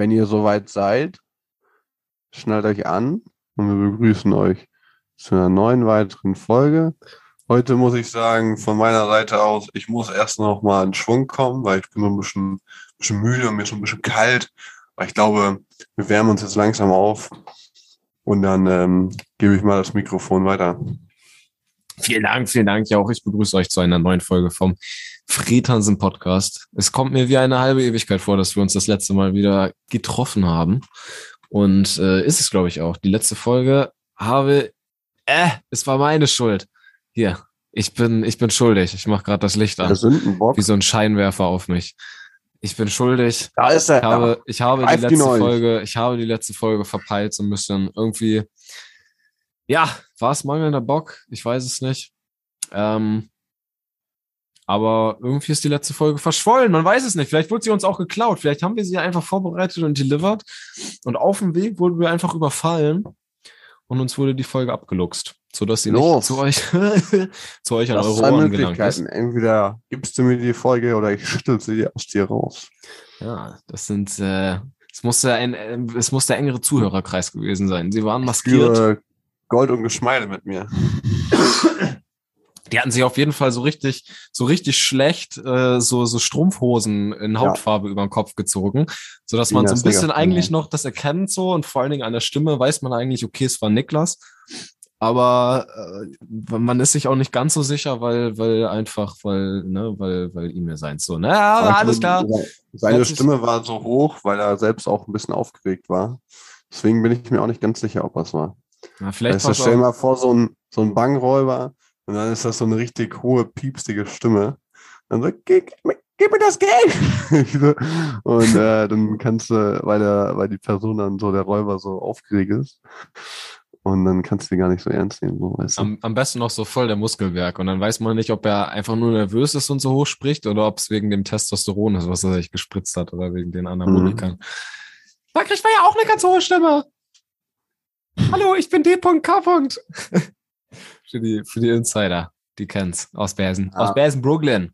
wenn ihr soweit seid, schnallt euch an und wir begrüßen euch zu einer neuen weiteren Folge. Heute muss ich sagen, von meiner Seite aus, ich muss erst noch mal in Schwung kommen, weil ich bin so ein bisschen, bisschen müde und mir schon ein bisschen kalt. Aber ich glaube, wir wärmen uns jetzt langsam auf und dann ähm, gebe ich mal das Mikrofon weiter. Vielen Dank, vielen Dank. Ja, auch ich begrüße euch zu einer neuen Folge vom Fred Podcast. Es kommt mir wie eine halbe Ewigkeit vor, dass wir uns das letzte Mal wieder getroffen haben. Und äh, ist es, glaube ich, auch. Die letzte Folge habe, äh, es war meine Schuld. Hier, ich bin, ich bin schuldig. Ich mache gerade das Licht an. Wie so ein Scheinwerfer auf mich. Ich bin schuldig. Da ist er. Ich habe, ich habe die letzte die Folge, ich habe die letzte Folge verpeilt so ein bisschen irgendwie ja, war es mangelnder Bock? Ich weiß es nicht. Ähm, aber irgendwie ist die letzte Folge verschwollen. Man weiß es nicht. Vielleicht wurde sie uns auch geklaut. Vielleicht haben wir sie einfach vorbereitet und delivered. Und auf dem Weg wurden wir einfach überfallen. Und uns wurde die Folge abgeluchst, sodass sie Los. nicht zu euch, zu euch an das eure Ohren gelangt ist. Entweder gibst du mir die Folge oder ich schüttel sie aus dir raus. Ja, das sind, äh, es musste ein, es muss der engere Zuhörerkreis gewesen sein. Sie waren maskiert. Gold und Geschmeide mit mir. Die hatten sich auf jeden Fall so richtig, so richtig schlecht, äh, so, so Strumpfhosen in Hautfarbe ja. über den Kopf gezogen, so dass man so ein bisschen eigentlich noch das erkennt so und vor allen Dingen an der Stimme weiß man eigentlich, okay, es war Niklas. Aber äh, man ist sich auch nicht ganz so sicher, weil, weil einfach, weil, ne, weil, weil ihm ja sein so, ne, aber alles klar. Seine Stimme war so hoch, weil er selbst auch ein bisschen aufgeregt war. Deswegen bin ich mir auch nicht ganz sicher, ob es war. Ja, vielleicht weißt du, stell dir mal vor, so ein, so ein Bankräuber und dann ist das so eine richtig hohe, piepstige Stimme. Dann so, gib, gib mir das Geld! und äh, dann kannst du, weil, der, weil die Person dann so, der Räuber so aufgeregt ist, und dann kannst du die gar nicht so ernst nehmen. So, weißt du? am, am besten noch so voll der Muskelwerk. Und dann weiß man nicht, ob er einfach nur nervös ist und so hoch spricht oder ob es wegen dem Testosteron ist, was er sich gespritzt hat oder wegen den Anabolikern. Mhm. Da kriegt man ja auch eine ganz hohe Stimme. Hallo, ich bin D.K. für, die, für die Insider, die kennt's, aus Bersen. Ah. Aus Bersen, Brooklyn.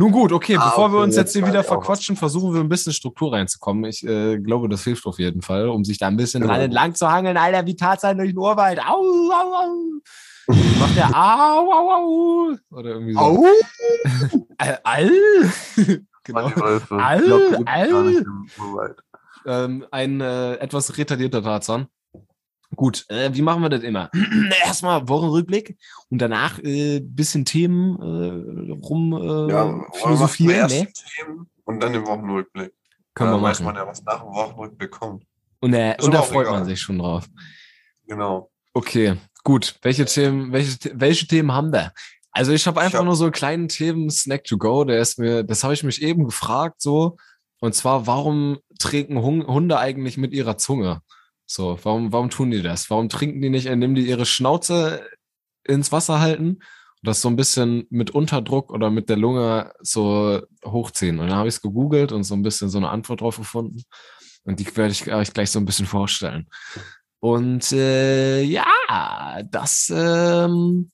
Nun gut, okay, ah, bevor okay, wir uns jetzt hier wieder verquatschen, versuchen wir ein bisschen Struktur reinzukommen. Ich äh, glaube, das hilft auf jeden Fall, um sich da ein bisschen genau. entlang zu hangeln. Alter, wie Tarzan durch den Urwald. Au, au, au. Macht der Au, au, au. Oder irgendwie so. Au. all, all. genau. All, all. Ähm, ein äh, etwas retardierter Tarzan. Gut, äh, wie machen wir das immer? Erstmal Wochenrückblick und danach äh, bisschen Themen äh, rum äh, ja, philosophieren. Ne? Themen und dann den Wochenrückblick. Können wir weiß man ja, was nach dem Wochenrückblick kommt. Und, äh, und da freut egal. man sich schon drauf. Genau. Okay, gut. Welche Themen, welche, welche Themen haben wir? Also ich habe einfach ich hab nur so einen kleinen Themen Snack to go. Der ist mir, das habe ich mich eben gefragt so. Und zwar, warum trinken Hunde eigentlich mit ihrer Zunge? So, warum, warum tun die das? Warum trinken die nicht, indem die ihre Schnauze ins Wasser halten und das so ein bisschen mit Unterdruck oder mit der Lunge so hochziehen? Und dann habe ich es gegoogelt und so ein bisschen so eine Antwort drauf gefunden. Und die werde ich euch gleich so ein bisschen vorstellen. Und äh, ja, das, ähm,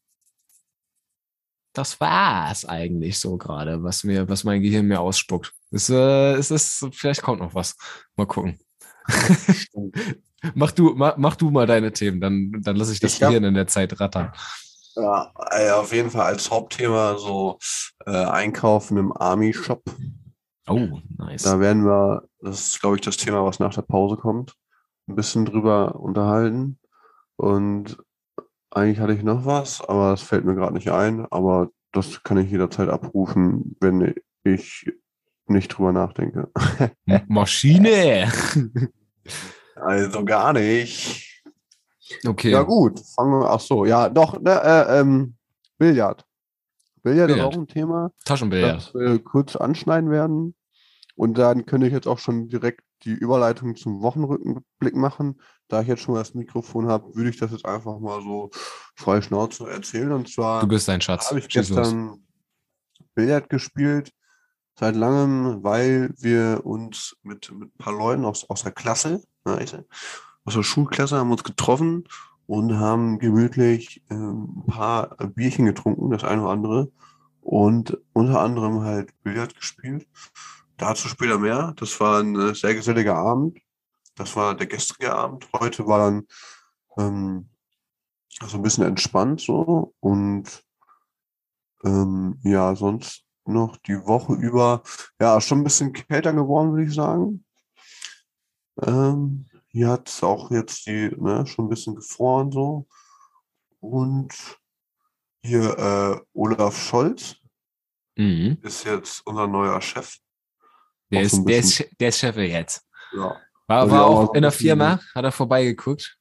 das war's eigentlich so gerade, was mir, was mein Gehirn mir ausspuckt. Es, äh, es ist, vielleicht kommt noch was. Mal gucken. Mach du, mach, mach du mal deine Themen, dann, dann lasse ich das ich Gehirn in der Zeit rattern. Ja, auf jeden Fall als Hauptthema so äh, Einkaufen im Army-Shop. Oh, nice. Da werden wir, das ist, glaube ich, das Thema, was nach der Pause kommt, ein bisschen drüber unterhalten. Und eigentlich hatte ich noch was, aber das fällt mir gerade nicht ein. Aber das kann ich jederzeit abrufen, wenn ich nicht drüber nachdenke. Maschine! Also gar nicht. Okay. Ja, gut. Fangen wir, ach so, ja, doch, ne, äh, ähm, Billard. Billard. Billard ist auch ein Thema. Taschenbillard. Das wir kurz anschneiden werden. Und dann könnte ich jetzt auch schon direkt die Überleitung zum Wochenrückenblick machen. Da ich jetzt schon mal das Mikrofon habe, würde ich das jetzt einfach mal so frei Schnauze erzählen. Und zwar. Du bist ein Schatz. Habe ich gestern Billard gespielt. Seit langem, weil wir uns mit, mit ein paar Leuten aus, aus der Klasse aus der Schulklasse haben uns getroffen und haben gemütlich äh, ein paar Bierchen getrunken, das eine oder andere. Und unter anderem halt Billard gespielt. dazu später mehr. Das war ein äh, sehr geselliger Abend. Das war der gestrige Abend. Heute war dann ähm, so ein bisschen entspannt so und ähm, ja, sonst noch die Woche über, ja, schon ein bisschen kälter geworden, würde ich sagen. Ähm, hier hat es auch jetzt die, ne, schon ein bisschen gefroren so. Und hier äh, Olaf Scholz Mhm. ist jetzt unser neuer Chef. Der, Auch ist, so der, ist, der ist Chef jetzt. Ja. War, Weil war auch auch in der Firma, hat er vorbeigeguckt.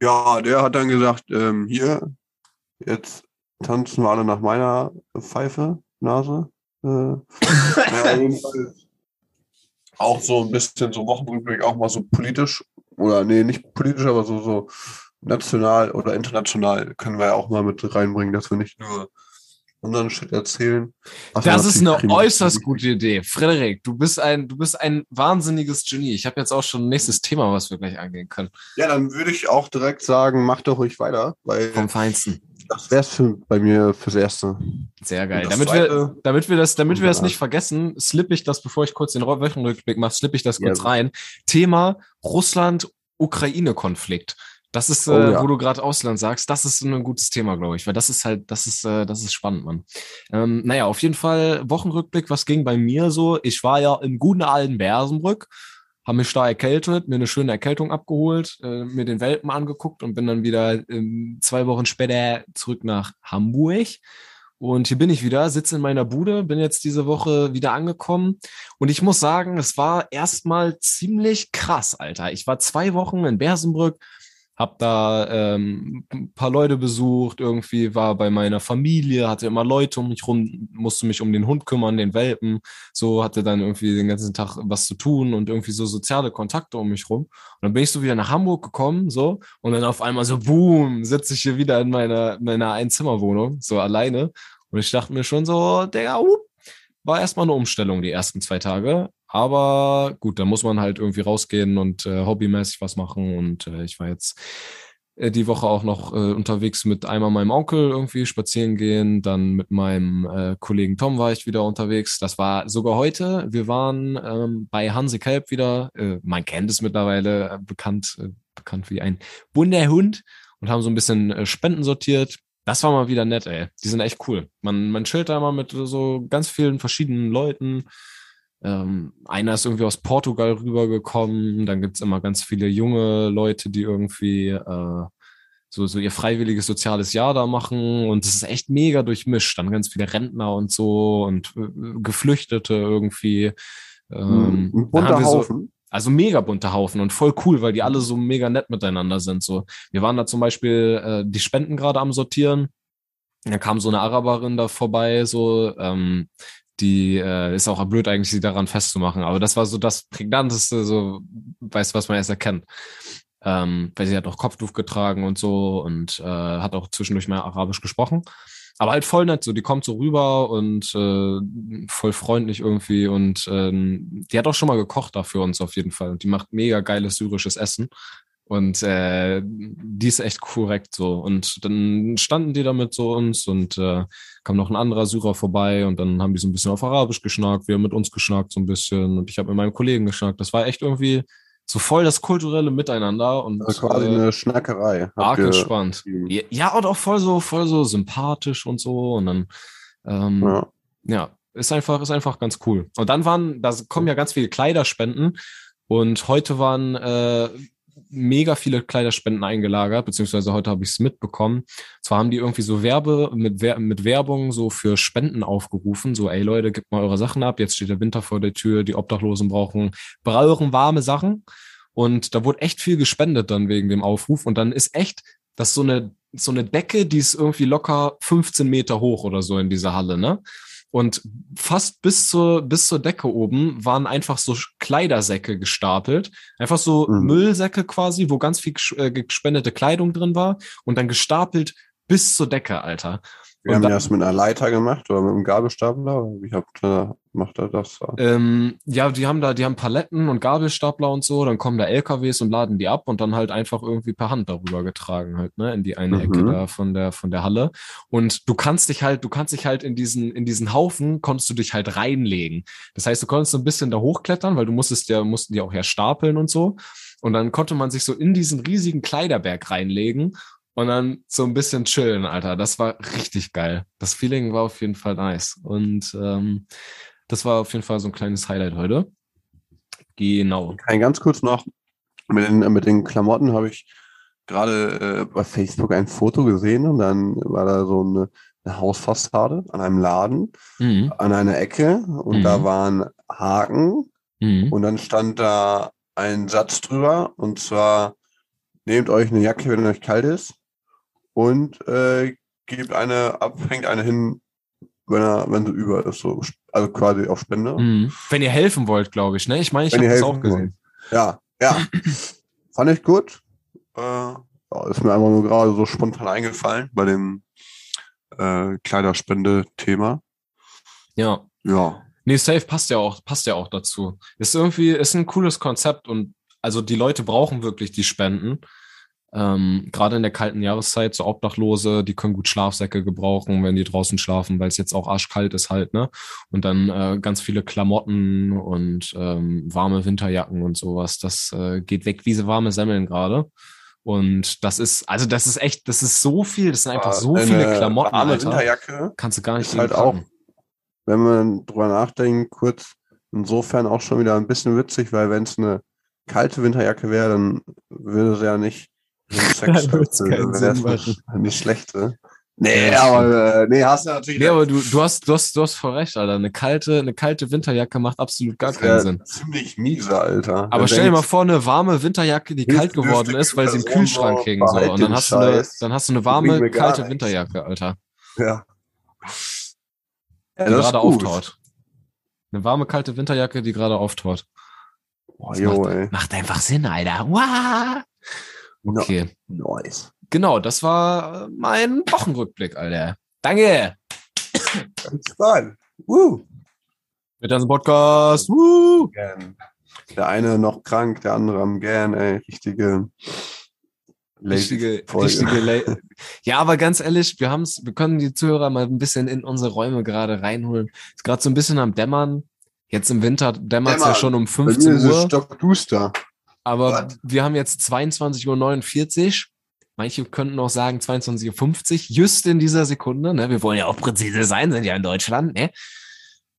Ja, der hat dann gesagt, ähm, hier, jetzt tanzen wir alle nach meiner Pfeife, Nase. Äh, ja, jedenfalls auch so ein bisschen so Wochenrückblick, auch mal so politisch, oder nee, nicht politisch, aber so, so national oder international können wir ja auch mal mit reinbringen, dass wir nicht nur unseren Shit erzählen. Ja Das ist eine prima- äußerst gute Idee. Frederik, du bist ein, du bist ein wahnsinniges Genie. Ich habe jetzt auch schon ein nächstes Thema, was wir gleich angehen können. Ja, dann würde ich auch direkt sagen, mach doch ruhig weiter, weil Vom Feinsten. Das wär's für, bei mir fürs Erste. Sehr geil. Damit wir, damit wir das, damit wir das Ja. nicht vergessen, slippe ich das, bevor ich kurz den Wochenrückblick mache, slippe ich das Ja. kurz rein. Thema Russland-Ukraine-Konflikt. Das ist, Oh äh, ja. wo du gerade Ausland sagst, das ist ein gutes Thema, glaube ich, weil das ist halt, das ist, äh, das ist spannend, Mann. Ähm, naja, auf jeden Fall Wochenrückblick, was ging bei mir so? Ich war ja im guten alten Bersenbrück, habe mich da erkältet, mir eine schöne Erkältung abgeholt, äh, mir den Welpen angeguckt und bin dann wieder ähm, zwei Wochen später zurück nach Hamburg. Und hier bin ich wieder, sitze in meiner Bude, bin jetzt diese Woche wieder angekommen. Und ich muss sagen, es war erstmal ziemlich krass, Alter. Ich war zwei Wochen in Bersenbrück, hab da ähm, ein paar Leute besucht, irgendwie war bei meiner Familie, hatte immer Leute um mich rum, musste mich um den Hund kümmern, den Welpen, so hatte dann irgendwie den ganzen Tag was zu tun und irgendwie so soziale Kontakte um mich rum. Und dann bin ich so wieder nach Hamburg gekommen, so, und dann auf einmal so, boom, sitze ich hier wieder in meiner, meiner Einzimmerwohnung, so alleine. Und ich dachte mir schon so, uh, war erstmal eine Umstellung die ersten zwei Tage. Aber gut, da muss man halt irgendwie rausgehen und äh, hobbymäßig was machen. Und äh, ich war jetzt äh, die Woche auch noch äh, unterwegs mit einmal meinem Onkel irgendwie spazieren gehen, dann mit meinem äh, Kollegen Tom war ich wieder unterwegs. Das war sogar heute. Wir waren ähm, bei Hansi Kelb wieder. Man kennt es mittlerweile, bekannt, bekannt wie ein bunter Hund und haben so ein bisschen Spenden sortiert. Das war mal wieder nett, ey. Die sind echt cool. Man, man chillt da mal mit so ganz vielen verschiedenen Leuten. Ähm, einer ist irgendwie aus Portugal rübergekommen. Dann gibt's immer ganz viele junge Leute, die irgendwie äh, so, so ihr freiwilliges soziales Jahr da machen. Und es ist echt mega durchmischt. Dann ganz viele Rentner und so und äh, Geflüchtete irgendwie. Ähm, ein dann bunter haben wir so, Haufen. also mega bunter Haufen und voll cool, weil die alle so mega nett miteinander sind. So, wir waren da zum Beispiel äh, die Spenden gerade am Sortieren. Da kam so eine Araberin da vorbei, so, ähm, die äh, ist auch blöd eigentlich, sie daran festzumachen. Aber das war so das prägnanteste, so, weißt was man erst erkennt. Ähm, weil sie hat auch Kopftuch getragen und so und äh, hat auch zwischendurch mal Arabisch gesprochen. Aber halt voll nett, so die kommt so rüber und äh, voll freundlich irgendwie und ähm, die hat auch schon mal gekocht da für uns auf jeden Fall und die macht mega geiles syrisches Essen und äh, die ist echt korrekt so und dann standen die da mit so uns und äh, kam noch ein anderer Syrer vorbei und dann haben die so ein bisschen auf Arabisch geschnackt, wir haben mit uns geschnackt so ein bisschen und ich habe mit meinem Kollegen geschnackt. Das war echt irgendwie so voll das kulturelle Miteinander und Also quasi äh, eine Schnackerei. Arg entspannt. Ja, ja, und auch voll so, voll so sympathisch und so. Und dann, ähm, ja. Ja. ist einfach, ist einfach ganz cool. Und dann waren, da kommen ja ganz viele Kleiderspenden. Und heute waren äh, mega viele Kleiderspenden eingelagert, beziehungsweise heute habe ich es mitbekommen. Zwar haben die irgendwie so Werbe mit, mit Werbung so für Spenden aufgerufen, so ey Leute, gebt mal eure Sachen ab, jetzt steht der Winter vor der Tür, die Obdachlosen brauchen, brauchen warme Sachen. Und da wurde echt viel gespendet dann wegen dem Aufruf. Und dann ist echt, das ist so eine, so eine Decke, die ist irgendwie locker 15 Meter hoch oder so in dieser Halle, ne? Und fast bis zur, bis zur Decke oben waren einfach so Kleidersäcke gestapelt. Einfach so Mhm. Müllsäcke quasi, wo ganz viel äh, gespendete Kleidung drin war. Und dann gestapelt bis zur Decke, Alter. Wir Und haben dann- das mit einer Leiter gemacht oder mit einem Gabelstapler. Ich habe macht er das da? Ähm, ja, die haben da, die haben Paletten und Gabelstapler und so, dann kommen da LKWs und laden die ab und dann halt einfach irgendwie per Hand darüber getragen halt, ne, in die eine Mhm. Ecke da von der, von der Halle. Und du kannst dich halt, du kannst dich halt in diesen, in diesen Haufen, konntest du dich halt reinlegen. Das heißt, du konntest so ein bisschen da hochklettern, weil du musstest ja, mussten die auch ja stapeln und so. Und dann konnte man sich so in diesen riesigen Kleiderberg reinlegen und dann so ein bisschen chillen, Alter. Das war richtig geil. Das Feeling war auf jeden Fall nice. Und ähm, das war auf jeden Fall so ein kleines Highlight heute. Genau. Ich ganz kurz noch, mit den, mit den Klamotten habe ich gerade äh, bei Facebook ein Foto gesehen und dann war da so eine, eine Hausfassade an einem Laden, Mhm. an einer Ecke und Mhm. da waren Haken Mhm. und dann stand da ein Satz drüber und zwar nehmt euch eine Jacke, wenn euch kalt ist und äh, gebt eine ab, hängt eine hin, wenn er, wenn sie über ist, so also quasi auf Spende. Mhm. Wenn ihr helfen wollt, glaube ich, ne? Ich meine, ich habe das auch gesehen. Ja, ja. Fand ich gut. Äh, ja, ist mir einfach nur gerade so spontan eingefallen bei dem äh, Kleiderspende-Thema. Ja. Ja. Nee, safe passt ja auch, passt ja auch dazu. Ist irgendwie, ist ein cooles Konzept und also die Leute brauchen wirklich die Spenden. Ähm, Gerade in der kalten Jahreszeit, so Obdachlose, die können gut Schlafsäcke gebrauchen, wenn die draußen schlafen, weil es jetzt auch arschkalt ist halt, ne? Und dann äh, ganz viele Klamotten und ähm, warme Winterjacken und sowas. Das äh, geht weg wie so warme Semmeln gerade. Und das ist, also das ist echt, das ist so viel, das sind einfach so Eine viele Klamotten, warme Alter. Winterjacke Kannst du gar nicht ist halt auch, wenn man drüber nachdenkt, kurz insofern auch schon wieder ein bisschen witzig, weil wenn es eine kalte Winterjacke wäre, dann würde sie ja nicht so einen Sex Dann wird's erfüllen. keinen Dann wäre Sinn es nicht, nicht schlechte. Nee, Ja, aber äh, nee, hast du natürlich Nee, aber du, du hast, du hast, du hast voll recht, Alter. Eine kalte, eine kalte Winterjacke macht absolut gar keinen wär Sinn. Ziemlich miese, Alter. Aber stell dir mal vor, eine warme Winterjacke, die kalt geworden ist, weil sie im Kühlschrank hing, so. Und dann hast du eine, dann hast du eine warme, kalte nichts. Winterjacke, Alter. Ja. Ja, Die gerade auftaut. Eine warme, kalte Winterjacke, die gerade auftaut. Boah, jo, macht, ey. macht einfach Sinn, Alter. Wow. No, Okay. nice. Genau, das war äh, mein Wochenrückblick, Alter. Danke. Ganz fun. Woo. Mit diesem Podcast. Woo. Der eine noch krank, der andere am gern, ey. Richtige Richtige, richtige Ja, aber ganz ehrlich, wir haben's, wir können die Zuhörer mal ein bisschen in unsere Räume gerade reinholen. Ist gerade so ein bisschen am Dämmern. Jetzt im Winter dämmert es ja schon um Bei mir 15 ist es Uhr, stockduster. Aber What? wir haben jetzt 22.49 Uhr. Manche könnten auch sagen 22.50 Uhr, just in dieser Sekunde. Ne? Wir wollen ja auch präzise sein, sind ja in Deutschland. Ne?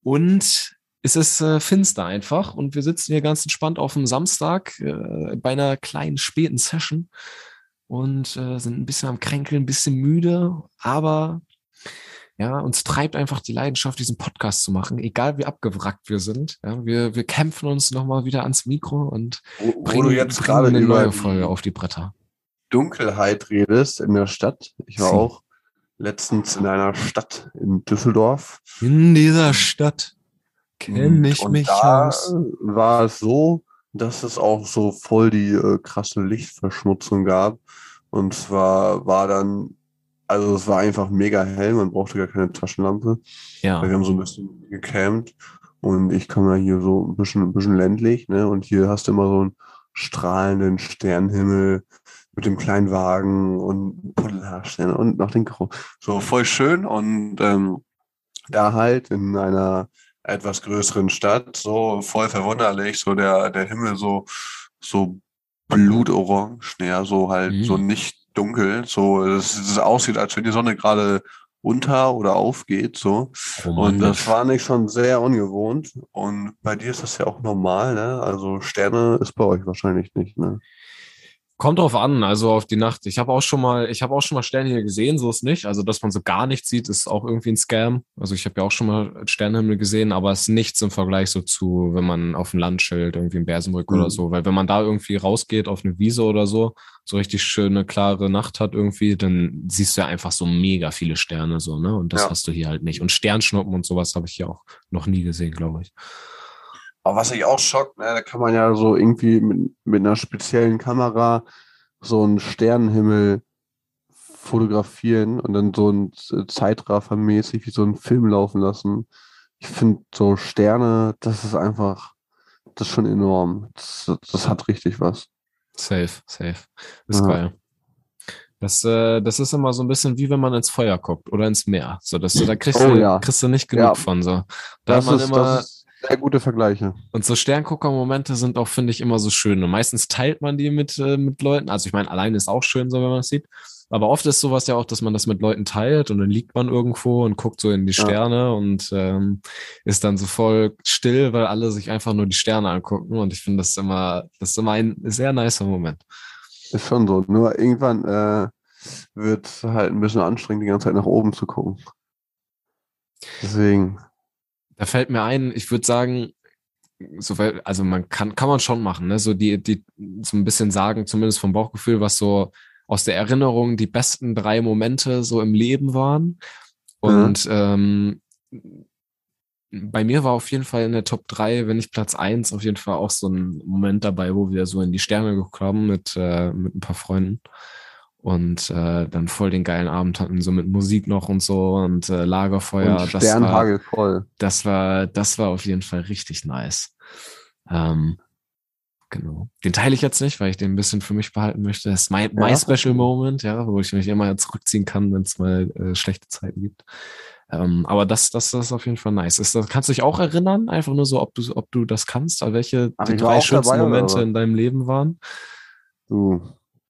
Und es ist äh, finster einfach und wir sitzen hier ganz entspannt auf dem Samstag äh, bei einer kleinen späten Session und äh, sind ein bisschen am Kränkeln, ein bisschen müde, aber ja, uns treibt einfach die Leidenschaft, diesen Podcast zu machen, egal wie abgewrackt wir sind. Ja, wir, wir kämpfen uns nochmal wieder ans Mikro und Wo, wo bringen, jetzt gerade eine neue Folge auf die Bretter. Dunkelheit redest in der Stadt. Ich war Hm. auch letztens in einer Stadt in Düsseldorf. In dieser Stadt kenne ich Und mich da aus. war es so, dass es auch so voll die äh, krasse Lichtverschmutzung gab. Und zwar war dann, also es war einfach mega hell, man brauchte gar keine Taschenlampe. Ja. Weil wir haben so ein bisschen gecampt und ich komme ja hier so ein bisschen, ein bisschen ländlich, ne? Und hier hast du immer so einen strahlenden Sternenhimmel mit dem kleinen Wagen und Polarstern und noch den Grau. So voll schön und ähm, da halt in einer etwas größeren Stadt, so voll verwunderlich, so der, der Himmel so, so blutorange, ja, so halt, Mhm. so nicht dunkel, so, dass es aussieht, als wenn die Sonne gerade unter oder aufgeht, so. Und das war nicht schon sehr ungewohnt. Und bei dir ist das ja auch normal, ne? Also Sterne ist bei euch wahrscheinlich nicht, ne? Kommt drauf an, also auf die Nacht. Ich habe auch schon mal, ich habe auch schon mal Sterne hier gesehen, so ist nicht. Also, dass man so gar nichts sieht, ist auch irgendwie ein Scam. Also ich habe ja auch schon mal Sternenhimmel gesehen, aber es ist nichts im Vergleich so zu, wenn man auf dem Land chillt, irgendwie in Bersenbrück Mhm. oder so. Weil wenn man da irgendwie rausgeht auf eine Wiese oder so, so richtig schöne, klare Nacht hat irgendwie, dann siehst du ja einfach so mega viele Sterne so, ne? Und das Ja. hast du hier halt nicht. Und Sternschnuppen und sowas habe ich hier auch noch nie gesehen, glaube ich. Aber was ich auch schockt, ne, da kann man ja so irgendwie mit, mit einer speziellen Kamera so einen Sternenhimmel fotografieren und dann so ein Zeitraffer-mäßig wie so einen Film laufen lassen. ich finde so Sterne, das ist einfach, das ist schon enorm. Das, das hat richtig was. Safe, safe. Ist Ja. geil. Das, äh, das ist immer so ein bisschen wie wenn man ins Feuer guckt oder ins Meer. So, dass du, da kriegst, Oh du, ja. kriegst du nicht genug Ja. von. So. Da Das hat man ist, immer, sehr gute Vergleiche. und so Sterngucker-Momente sind auch, finde ich, immer so schön. Und meistens teilt man die mit, äh, mit Leuten. Also ich meine, alleine ist auch schön, so wenn man es sieht. Aber oft ist sowas ja auch, dass man das mit Leuten teilt und dann liegt man irgendwo und guckt so in die Ja. Sterne und ähm, ist dann so voll still, weil alle sich einfach nur die Sterne angucken. Und ich finde das immer, das ist immer ein sehr nicer Moment. Ist schon so. Nur irgendwann äh, wird halt ein bisschen anstrengend, die ganze Zeit nach oben zu gucken. Deswegen. Da fällt mir ein, ich würde sagen, so, also man kann, kann man schon machen, ne? So die, die, so ein bisschen sagen, zumindest vom Bauchgefühl, was so aus der Erinnerung die besten drei Momente so im Leben waren. Und ähm, bei mir war auf jeden Fall in der Top 3, wenn nicht Platz 1, auf jeden Fall auch so ein Moment dabei, wo wir so in die Sterne haben mit, äh, mit ein paar Freunden. Und äh, dann voll den geilen Abend hatten, so mit Musik noch und so und äh, Lagerfeuer. und das war, Sternhagel voll. das war, das war auf jeden Fall richtig nice. Ähm, genau. Den teile ich jetzt nicht, weil ich den ein bisschen für mich behalten möchte. Das ist mein, my Ja. Special Moment, ja, wo ich mich immer zurückziehen kann, wenn es mal äh, schlechte Zeiten gibt. Ähm, aber das, das, das ist auf jeden Fall nice. Ist, das, kannst du dich auch erinnern? Einfach nur so, ob du, ob du das kannst, welche Ach, die drei schönsten dabei, Momente in deinem Leben waren? Du,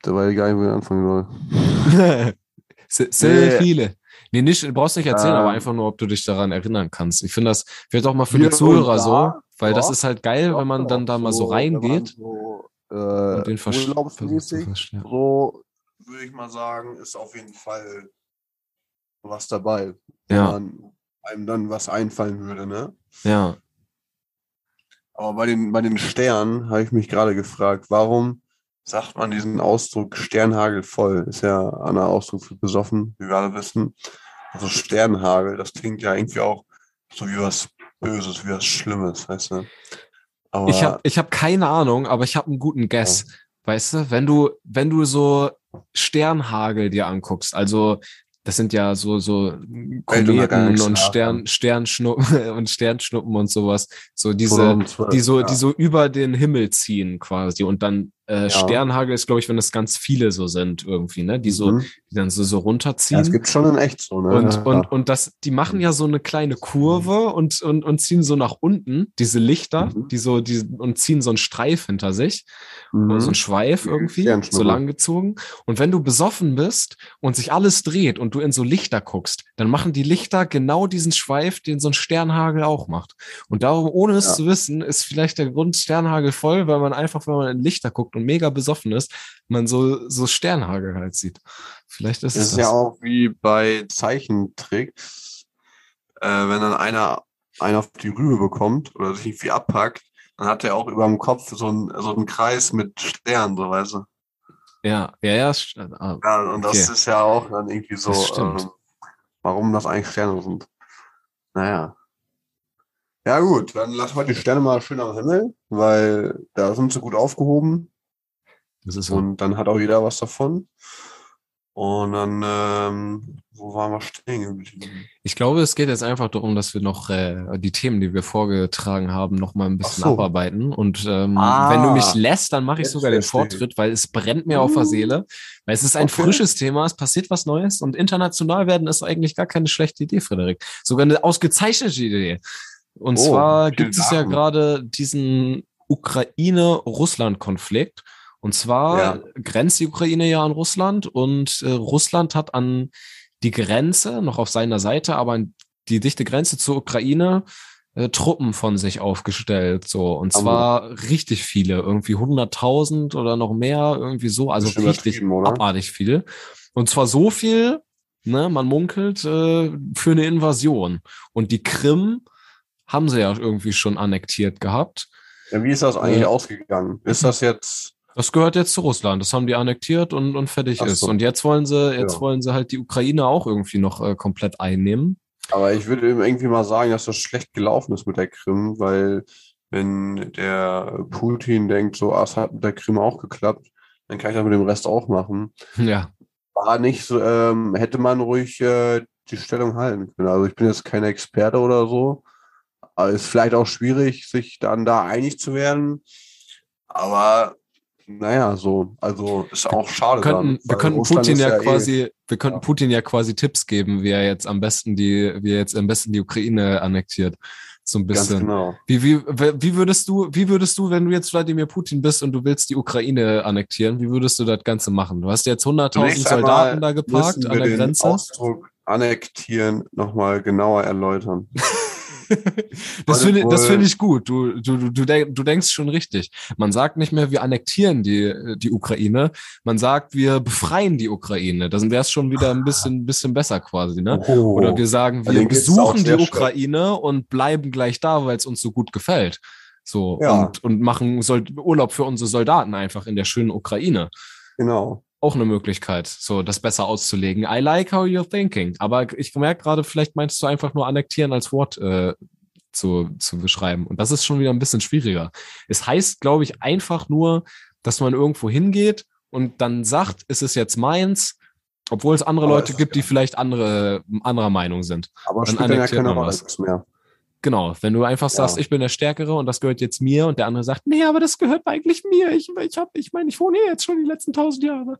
da weiß ich gar nicht, wo ich anfangen soll. sehr, sehr Nee. viele. Nee, nicht, du brauchst nicht erzählen, aber Ähm. einfach nur, ob du dich daran erinnern kannst. Ich finde das vielleicht auch mal für die Zuhörer so, weil das doch, ist halt geil, wenn man dann da mal so wenn man reingeht So, äh, und den urlaubsmäßig, so würde ich mal sagen, ist auf jeden Fall was dabei. Wenn Ja, man einem dann was einfallen würde, ne? ja. Aber bei den, bei den Sternen habe ich mich gerade gefragt, warum sagt man diesen Ausdruck Sternhagel voll? Ist ja ein Ausdruck für besoffen, wie wir alle wissen. Also Sternhagel, das klingt ja irgendwie auch so wie was Böses, wie was Schlimmes, weißt du? Aber Ich habe ich hab keine Ahnung, aber ich habe einen guten Guess. Weißt du, wenn du, wenn du so Sternhagel dir anguckst, also das sind ja so, so Kometen und Stern, Sternschnuppen und Sternschnuppen und sowas, so diese, 2012, die so, ja. die so über den Himmel ziehen quasi. Und dann äh, Ja. Sternhagel ist, glaube ich, wenn es ganz viele so sind irgendwie, ne? Die so, Mhm. die dann so, so Ja, runterziehen. es gibt schon in echt so, ne? Und, Ja. und, und das, die machen ja so eine kleine Kurve und, und, und ziehen so nach unten, diese Lichter, Mhm. die so, die, und ziehen so einen Streif hinter sich, Mhm. so einen Schweif irgendwie, so lang gezogen. Und wenn du besoffen bist und sich alles dreht und du in so Lichter guckst, dann machen die Lichter genau diesen Schweif, den so ein Sternhagel auch macht. Und darum, ohne es Ja. zu wissen, ist vielleicht der Grund Sternhagel voll, weil man einfach, wenn man in Lichter guckt und mega besoffen ist, man so, so Sternhagel halt sieht. Vielleicht ist Das es ist das. ja auch wie bei Zeichentricks, äh, wenn dann einer einen auf die Rübe bekommt oder sich irgendwie abpackt, dann hat er auch über dem Kopf so einen, so einen Kreis mit Sternen, so weißt du. Ja, ja, ja. st- ah, Ja, und das ist ja auch dann irgendwie so, Das ähm, warum das eigentlich Sterne sind. Naja. Ja gut, dann lass heute die Sterne mal schön am Himmel, weil da sind sie gut aufgehoben so. und dann hat auch jeder was davon. Und dann, ähm, wo waren wir stehen geblieben? Ich glaube, es geht jetzt einfach darum, dass wir noch äh, die Themen, die wir vorgetragen haben, noch mal ein bisschen so. abarbeiten. Und ähm, Ah. wenn du mich lässt, dann mache ich sogar den. Vortritt, weil es brennt mir auf der Uh. Seele. Weil es ist ein Okay. frisches Thema, es passiert was Neues und international werden ist eigentlich gar keine schlechte Idee, Frederik. Sogar eine ausgezeichnete Idee. Und Oh, zwar gibt es ja gerade diesen Ukraine-Russland-Konflikt. Und zwar Ja. grenzt die Ukraine ja an Russland und äh, Russland hat an die Grenze noch auf seiner Seite, aber an die dichte Grenze zur Ukraine äh, Truppen von sich aufgestellt. So und zwar richtig viele, irgendwie 100.000 oder noch mehr, irgendwie so, also richtig abartig viel. Und zwar so viel, ne, man munkelt, äh, für eine Invasion. Und die Krim haben sie ja irgendwie schon annektiert gehabt. Ja, wie ist das eigentlich Äh, ausgegangen? Ist das jetzt, Das gehört jetzt zu Russland. Das haben die annektiert und, und fertig Ach ist. so. Und jetzt wollen sie, jetzt Ja. wollen sie halt die Ukraine auch irgendwie noch äh, komplett einnehmen. aber ich würde eben irgendwie mal sagen, dass das schlecht gelaufen ist mit der Krim, weil wenn der Putin denkt, so, ah, es hat mit der Krim auch geklappt, dann kann ich das mit dem Rest auch machen. Ja. War nicht so, ähm, hätte man ruhig äh, die Stellung halten können. Also ich bin jetzt kein Experte oder so, Aber ist vielleicht auch schwierig, sich dann da einig zu werden. Aber naja, so, also ist auch schade. Wir könnten, dann, wir könnten Putin ist ja, eh- quasi, wir könnten ja. Putin ja quasi Tipps geben, wie er jetzt am besten die, wie er jetzt am besten die Ukraine annektiert. So ein Ganz bisschen. genau. Wie, wie, wie würdest du, wie würdest du, wenn du jetzt Wladimir Putin bist und du willst die Ukraine annektieren, wie würdest du das Ganze machen? Du hast jetzt 100.000 Zunächst Soldaten da geparkt an der den Grenze. Ausdruck annektieren nochmal genauer erläutern. das finde finde ich gut. Du, du, du, du, denk, du denkst schon richtig. Man sagt nicht mehr, wir annektieren die, die Ukraine. Man sagt, wir befreien die Ukraine. Dann wäre es schon wieder ein bisschen, bisschen besser quasi, ne? Oh. Oder wir sagen, wir besuchen die. Ukraine und bleiben gleich da, weil es uns so gut gefällt. So, Ja. und, und machen Sol Urlaub für unsere Soldaten einfach in der schönen Ukraine. Genau. Auch eine Möglichkeit, so das besser auszulegen. I like how you're thinking. Aber ich merke gerade, vielleicht meinst du einfach nur annektieren als Wort äh, zu, zu beschreiben. Und das ist schon wieder ein bisschen schwieriger. Es heißt, glaube ich, einfach nur, dass man irgendwo hingeht und dann sagt, es ist jetzt meins, obwohl es andere Aber Leute gibt, die ja- vielleicht andere, anderer Meinung sind. Aber Dann spielt dann ja keine Rolle was. mehr. Genau, wenn du einfach sagst, Ja. ich bin der Stärkere und das gehört jetzt mir und der andere sagt, nee, aber das gehört eigentlich mir. Ich, ich hab, ich meine, ich wohne hier jetzt schon die letzten tausend Jahre.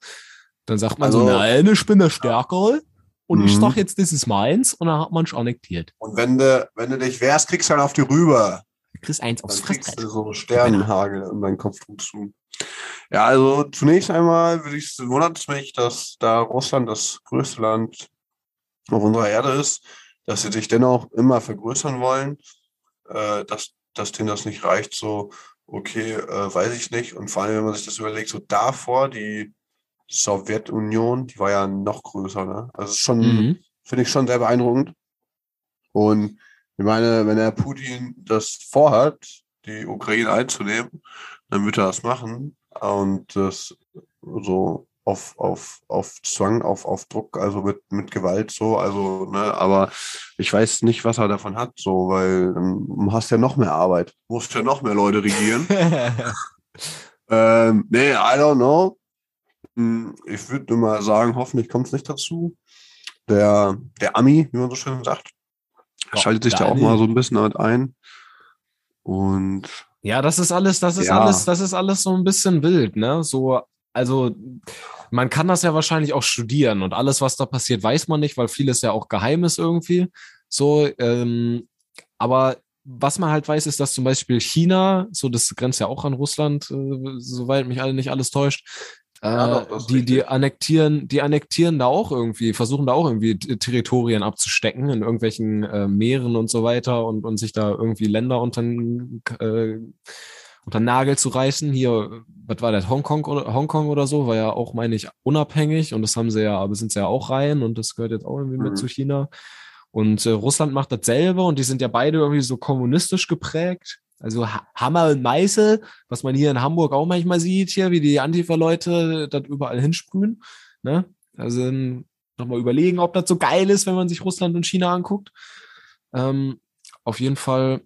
Dann sagt man so, Also- nein, ich bin der Stärkere und ich Mhm. sag jetzt, das ist meins und dann hat man schon annektiert. Und wenn du, wenn du dich wehrst, kriegst du dann auf die rüber. Du kriegst eins aufs Dann kriegst du Fressbrett. so Sternenhagel in deinen Kopf zu. Ja, also zunächst einmal würde ich, wundert es mich, dass da Russland das größte Land auf unserer Erde ist, dass sie sich dennoch immer vergrößern wollen, äh, dass, dass denen das nicht reicht, so, okay, äh, weiß ich nicht. Und vor allem, wenn man sich das überlegt, so davor, die Sowjetunion, die war ja noch größer, ne? Also schon, Mhm. finde ich schon sehr beeindruckend. Und ich meine, wenn der Putin das vorhat, die Ukraine einzunehmen, dann wird er das machen und das so auf, auf, auf Zwang, auf, auf Druck, also mit, mit Gewalt so, also, ne, aber ich weiß nicht, was er davon hat, so, weil dann hast ja noch mehr Arbeit, musst ja noch mehr Leute regieren. ähm, nee, I don't know. Hm, Ich würde nur mal sagen, hoffentlich kommt es nicht dazu. Der, der Ami, wie man so schön sagt, Ja, schaltet sich da auch Ami. mal so ein bisschen damit ein. Und Ja, das ist alles, das ist Ja. alles, das ist alles so ein bisschen wild, ne? So, also man kann das ja wahrscheinlich auch studieren und alles, was da passiert, weiß man nicht, weil vieles ja auch geheim ist irgendwie. So, ähm, aber was man halt weiß, ist, dass zum Beispiel China, so das grenzt ja auch an Russland, äh, soweit mich alle nicht alles täuscht, äh, Ja, doch, die, die annektieren, die annektieren da auch irgendwie, versuchen da auch irgendwie Territorien abzustecken in irgendwelchen äh, Meeren und so weiter und, und sich da irgendwie Länder unter, äh, unter Nagel zu reißen. Hier, was war das, Hongkong oder Hongkong oder so, war ja auch, meine ich, unabhängig und das haben sie ja, aber sind sie ja auch rein und das gehört jetzt auch irgendwie mit Mhm. zu China. Und äh, Russland macht dasselbe und die sind ja beide irgendwie so kommunistisch geprägt. Also Ha- Hammer und Meißel, was man hier in Hamburg auch manchmal sieht, hier, wie die Antifa-Leute das überall hinsprühen. Ne? Also ähm, nochmal überlegen, ob das so geil ist, wenn man sich Russland und China anguckt. Ähm, auf jeden Fall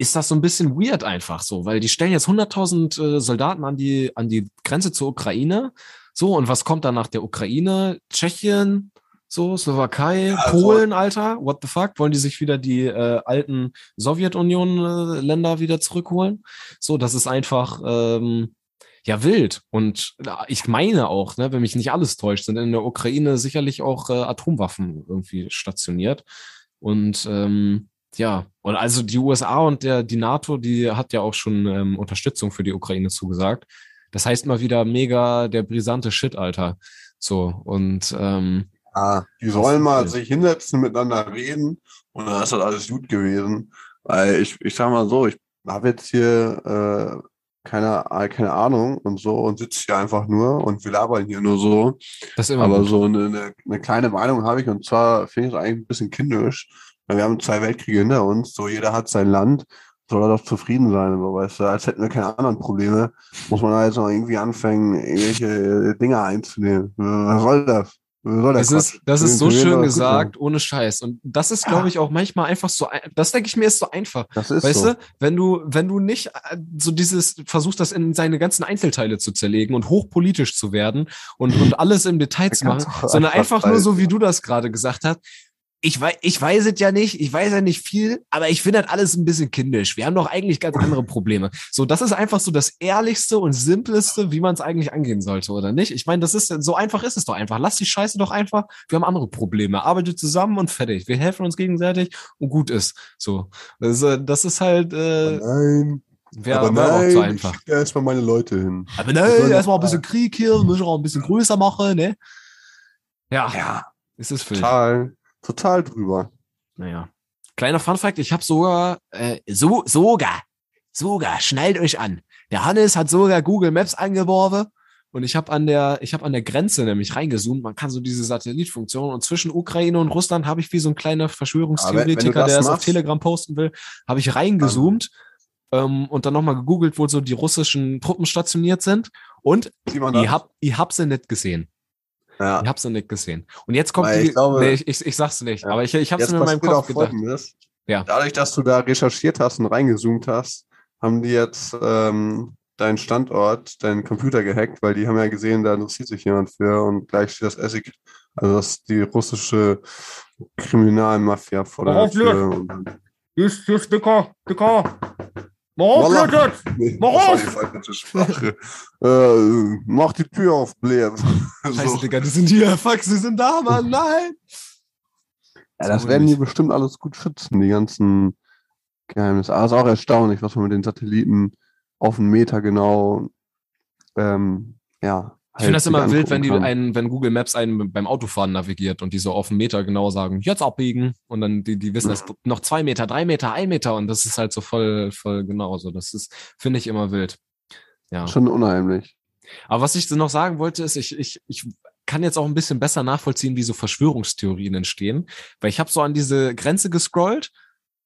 ist das so ein bisschen weird einfach so, weil die stellen jetzt 100.000 äh, Soldaten an die, an die Grenze zur Ukraine. So, und was kommt dann nach der Ukraine? Tschechien, so, Slowakei, also- Polen, Alter, what the fuck? Wollen die sich wieder die äh, alten Sowjetunion-Länder wieder zurückholen? So, das ist einfach, ähm, ja, wild. Und ich meine auch, ne, wenn mich nicht alles täuscht, sind in der Ukraine sicherlich auch äh, Atomwaffen irgendwie stationiert. Und ähm, ja, und also die USA und der, die NATO, die hat ja auch schon ähm, Unterstützung für die Ukraine zugesagt. Das heißt mal wieder mega der brisante Shit, Alter. So, und ähm, ah, die sollen mal sich hinsetzen, miteinander reden und dann ist das alles gut gewesen. Weil ich, ich sag mal so, ich habe jetzt hier äh, keine, keine Ahnung und so und sitze hier einfach nur und wir labern hier nur so. das ist immer Aber gut. so eine, eine, eine kleine Meinung habe ich und zwar finde ich es eigentlich ein bisschen kindisch. Wir haben zwei Weltkriege hinter uns, so jeder hat sein Land, soll er doch zufrieden sein, so weißt du, als hätten wir keine anderen Probleme, muss man da jetzt noch irgendwie anfangen, irgendwelche Dinge einzunehmen. Was soll das? Das ist, das ist so schön gesagt, ohne Scheiß. Und das ist, glaube ich, auch manchmal einfach so, das denke ich mir ist so einfach. Das ist Weißt so. du, wenn du, wenn du nicht äh, so dieses, versuchst das in seine ganzen Einzelteile zu zerlegen und hochpolitisch zu werden und, und alles im Detail zu machen, sondern einfach nur so, wie du das gerade gesagt hast, ich weiß, ich weiß es ja nicht, ich weiß ja nicht viel, aber ich finde das alles ein bisschen kindisch. Wir haben doch eigentlich ganz andere Probleme. So, das ist einfach so das ehrlichste und simpleste, wie man es eigentlich angehen sollte, oder nicht? Ich meine, das ist so einfach ist es doch einfach. Lass die Scheiße doch einfach. Wir haben andere Probleme. Arbeitet zusammen und fertig. Wir helfen uns gegenseitig und gut ist. So, das, äh, das ist halt. Äh, nein. Wäre aber wär auch nein, zu einfach. ich erstmal meine Leute hin. Aber nein, erstmal ein bisschen Krieg hier, müssen wir auch ein bisschen größer machen, ne? Ja, Ja, es ist wild. total, total drüber. Naja. Kleiner Funfact, ich habe sogar, äh, so, sogar, sogar, schnallt euch an. Der Hannes hat sogar Google Maps angeworfen und ich habe an der, ich habe an der Grenze nämlich reingezoomt. Man kann so diese Satellitfunktion und zwischen Ukraine und Russland habe ich wie so ein kleiner Verschwörungstheoretiker, das der es auf Telegram posten will, habe ich reingezoomt ähm, und dann nochmal gegoogelt, wo so die russischen Truppen stationiert sind und ich das? hab, ich hab sie nicht gesehen. Ja. Ich hab sie nicht gesehen. Und jetzt kommt Weil die, ich glaube- nee, ich, ich, ich sag's nicht, Ja. aber ich, ich hab's Jetzt mir in meinem Kopf gedacht. Folgendes. Ja. Dadurch, dass du da recherchiert hast und reingezoomt hast, haben die jetzt ähm, deinen Standort, deinen Computer gehackt, weil die haben ja gesehen, da interessiert sich jemand für und gleich steht das Essig, also das ist die russische Kriminalmafia vor der Tür. Just, just, Dicker, Dicker. Warum Wallah. blödet? nee, Mach das war auf! die falsche Sprache. äh, mach die Tür auf, Blair. Scheiße, so. Digga, die sind hier. Fuck, sie sind da, Mann. Nein. Ja, das So werden die bestimmt alles gut schützen, die ganzen Geheimnisse. Aber es ist auch erstaunlich, was man mit den Satelliten auf einen Meter genau, ähm, ja. Ich finde das halt immer wild, wenn die kann. einen, wenn Google Maps einen beim Autofahren navigiert und die so auf einen Meter genau sagen, jetzt abbiegen. Und dann die, die wissen, ist noch zwei Meter, drei Meter, ein Meter und das ist halt so voll, voll genau so. Das ist, finde ich immer wild. Ja. Schon unheimlich. Aber was ich noch sagen wollte, ist, ich, ich, ich kann jetzt auch ein bisschen besser nachvollziehen, wie so Verschwörungstheorien entstehen. Weil ich habe so an diese Grenze gescrollt,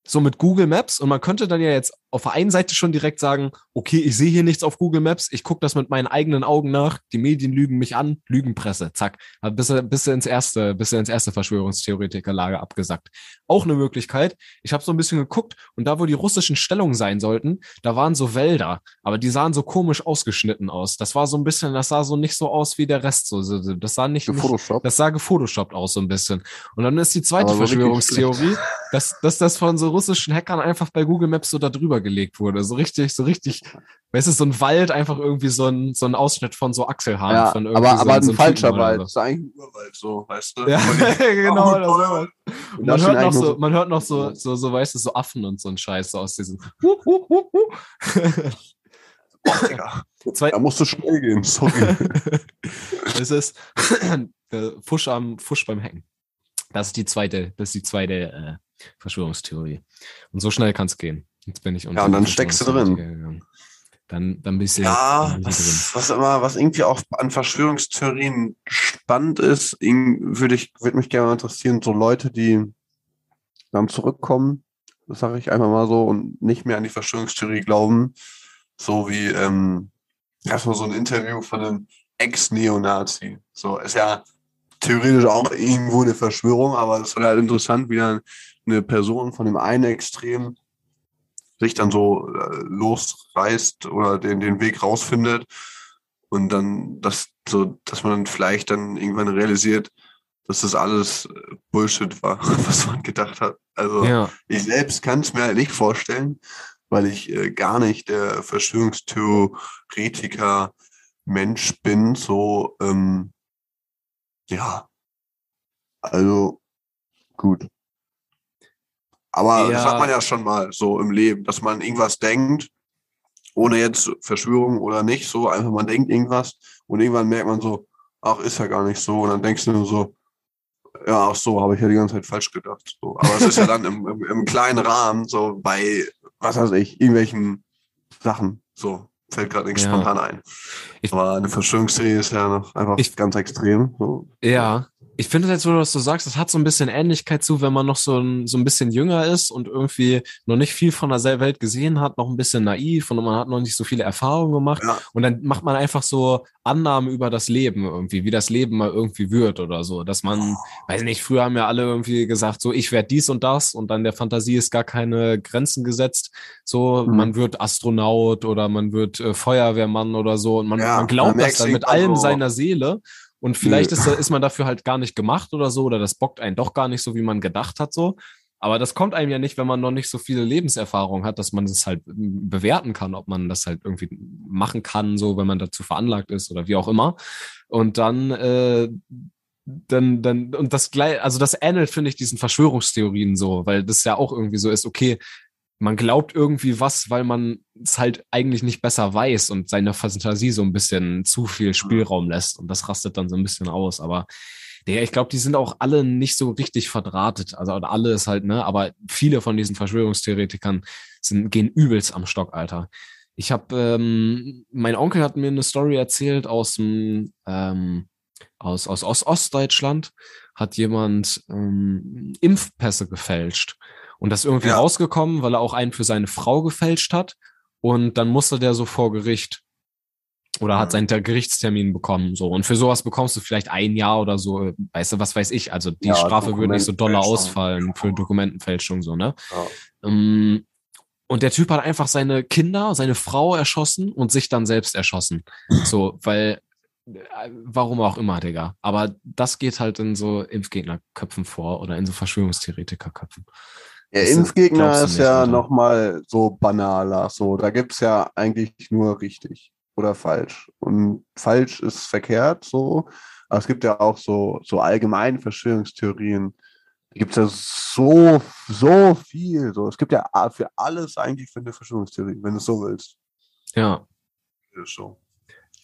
so mit Google Maps, und man könnte dann ja jetzt auf der einen Seite schon direkt sagen, okay, ich sehe hier nichts auf Google Maps, ich gucke das mit meinen eigenen Augen nach, die Medien lügen mich an, Lügenpresse, zack. Bis, bis ins erste, bis ins erste Verschwörungstheoretikerlager abgesagt. Auch eine Möglichkeit. Ich habe so ein bisschen geguckt und da, wo die russischen Stellungen sein sollten, da waren so Wälder, aber die sahen so komisch ausgeschnitten aus. Das war so ein bisschen, das sah so nicht so aus wie der Rest. So, das sah nicht, nicht das sah gefotoshoppt aus so ein bisschen. Und dann ist die zweite Verschwörungstheorie, dass, dass das von so russischen Hackern einfach bei Google Maps so da drüber gelegt wurde. So richtig, so richtig, weißt du, so ein Wald, einfach irgendwie so ein, so ein Ausschnitt von so Achselhaaren. Ja, von aber, so, aber so ein falscher Wald. so. Das ist eigentlich ein Urwald, so, weißt du? Ja, genau. Das Und man hört noch nur so, man hört noch so, so, so, weißt du, so Affen und so ein Scheiß so aus diesem. Boah, Digga. Zwei, Da musst du schnell gehen, sorry. es ist der Fusch am Fusch beim Hacken. Das ist die zweite, das ist die zweite äh, Verschwörungstheorie. Und so schnell kann es gehen. Jetzt bin ich Ja, und dann steckst du drin. Gegangen. Dann, dann bist du Ja, dann bist du was, was immer, was irgendwie auch an Verschwörungstheorien spannend ist, würde ich, würde mich gerne mal interessieren, so Leute, die dann zurückkommen, das sage ich einfach mal so, und nicht mehr an die Verschwörungstheorie glauben, so wie, ähm, erstmal so ein Interview von einem Ex-Neonazi. So, ist ja theoretisch auch irgendwo eine Verschwörung, aber es ist halt interessant, wie dann eine Person von dem einen Extrem sich dann so äh, losreißt oder den, den Weg rausfindet und dann das so, dass man dann vielleicht dann irgendwann realisiert, dass das alles Bullshit war, was man gedacht hat. Also Ja, ich selbst kann es mir halt nicht vorstellen, weil ich äh, gar nicht der Verschwörungstheoretiker Mensch bin. So, ähm, ja, also gut. Aber das Ja. hat man ja schon mal so im Leben, dass man irgendwas denkt, ohne jetzt Verschwörung oder nicht, so einfach man denkt irgendwas und irgendwann merkt man so, ach, ist ja gar nicht so. Und dann denkst du nur so, ja, ach so, habe ich ja die ganze Zeit falsch gedacht. So. Aber es ist ja dann im, im, im kleinen Rahmen, so bei, was weiß ich, irgendwelchen Sachen. So, fällt gerade nichts Ja. spontan ein. Ich- Aber eine Verschwörungstheorie ist ja noch einfach Ich- ganz extrem. So. ja. Ich finde jetzt, wo du das so sagst, das hat so ein bisschen Ähnlichkeit zu, wenn man noch so ein, so ein bisschen jünger ist und irgendwie noch nicht viel von der Welt gesehen hat, noch ein bisschen naiv und man hat noch nicht so viele Erfahrungen gemacht. Ja. Und dann macht man einfach so Annahmen über das Leben irgendwie, wie das Leben mal irgendwie wird oder so. Dass man, weiß nicht, früher haben ja alle irgendwie gesagt, so ich werde dies und das und dann der Fantasie ist gar keine Grenzen gesetzt. So, Mhm. man wird Astronaut oder man wird äh, Feuerwehrmann oder so und man, Ja, man glaubt man das dann mit allem so. seiner Seele. Und vielleicht Nö. ist, ist man dafür halt gar nicht gemacht oder so, oder das bockt einen doch gar nicht so, wie man gedacht hat, so. Aber das kommt einem ja nicht, wenn man noch nicht so viele Lebenserfahrung hat, dass man das halt bewerten kann, ob man das halt irgendwie machen kann, so, wenn man dazu veranlagt ist oder wie auch immer. Und dann, äh, dann, dann, und das gleich, also das ähnelt, finde ich, diesen Verschwörungstheorien so, weil das ja auch irgendwie so ist, okay, man glaubt irgendwie was, weil man es halt eigentlich nicht besser weiß und seine Fantasie so ein bisschen zu viel Spielraum lässt und das rastet dann so ein bisschen aus. Aber der, ich glaube, die sind auch alle nicht so richtig verdrahtet. Also alle ist halt, ne, aber viele von diesen Verschwörungstheoretikern sind, gehen übelst am Stock, Alter. Ich habe, ähm, mein Onkel hat mir eine Story erzählt aus dem, ähm, aus, aus, aus Ostdeutschland, hat jemand ähm, Impfpässe gefälscht. Und das ist irgendwie Ja. rausgekommen, weil er auch einen für seine Frau gefälscht hat. Und dann musste der so vor Gericht. Oder hat Mhm. seinen Ter- Gerichtstermin bekommen. So. Und für sowas bekommst du vielleicht ein Jahr oder so, äh, weißt du, was weiß ich. Also die Ja, Strafe würde nicht so doller ausfallen für Dokumentenfälschung, so, ne? Ja. Ähm, und der Typ hat einfach seine Kinder, seine Frau erschossen und sich dann selbst erschossen. So, weil, äh, warum auch immer, Digga. Aber das geht halt in so Impfgegnerköpfen vor oder in so Verschwörungstheoretikerköpfen. Der Das Impfgegner du ist ja nochmal so banaler. So, da gibt's ja eigentlich nur richtig oder falsch. Und falsch ist verkehrt so. Aber es gibt ja auch so, so allgemeine Verschwörungstheorien. Da gibt's ja so, so viel. So. Es gibt ja für alles eigentlich für eine Verschwörungstheorie, wenn du es so willst. Ja. Ist so.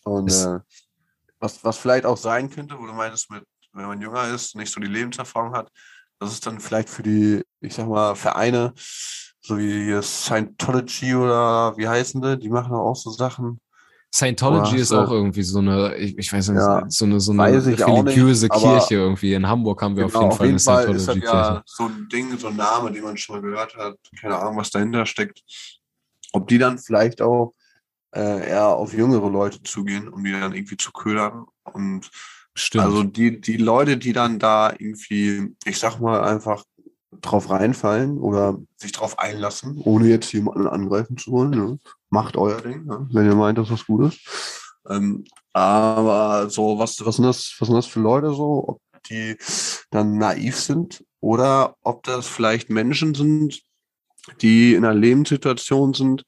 Und Es- äh, was, was vielleicht auch sein könnte, wo du meintest, mit, wenn man jünger ist, nicht so die Lebenserfahrung hat, das ist dann vielleicht für die, ich sag mal, Vereine, so wie Scientology oder wie heißen die, die machen auch so Sachen. Scientology ist auch irgendwie so eine, ich, ich weiß nicht, Ja, so eine, so eine nicht, religiöse aber- Kirche irgendwie. In Hamburg haben wir auf jeden Fall eine ist das Scientology-Kirche. ja so ein Ding, so ein Name, den man schon mal gehört hat. Keine Ahnung, was dahinter steckt. Ob die dann vielleicht auch äh, eher auf jüngere Leute zugehen, um die dann irgendwie zu ködern und Stimmt. Also die, die Leute, die dann da irgendwie, ich sag mal, einfach drauf reinfallen oder sich drauf einlassen, ohne jetzt jemanden angreifen zu wollen, ne? macht euer Ding, ne? wenn ihr meint, dass das gut ist. Ähm, aber so, was, was, sind das, was sind das für Leute so? Ob die dann naiv sind oder ob das vielleicht Menschen sind, die in einer Lebenssituation sind,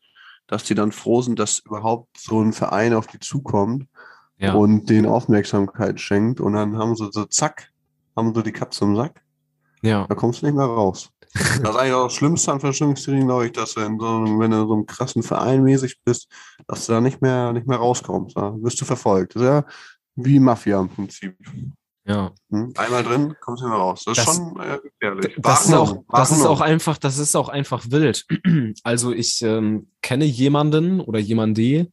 dass die dann froh sind, dass überhaupt so ein Verein auf die zukommt ja. und denen Aufmerksamkeit schenkt und dann haben sie so zack, haben sie die Katze im Sack, ja. da kommst du nicht mehr raus. Das ist eigentlich auch das Schlimmste an Verschwörungstheorien, glaube ich, dass du in so einem, wenn du in so einem krassen Verein mäßig bist, dass du da nicht mehr, nicht mehr rauskommst. Da wirst du verfolgt. Das ist ja wie Mafia im Prinzip. ja. Hm? Einmal drin, kommst du nicht mehr raus. Das ist Das- schon äh, gefährlich. Das ist auch, das ist auch einfach, das ist auch einfach wild. Also ich ähm, kenne jemanden oder jemande,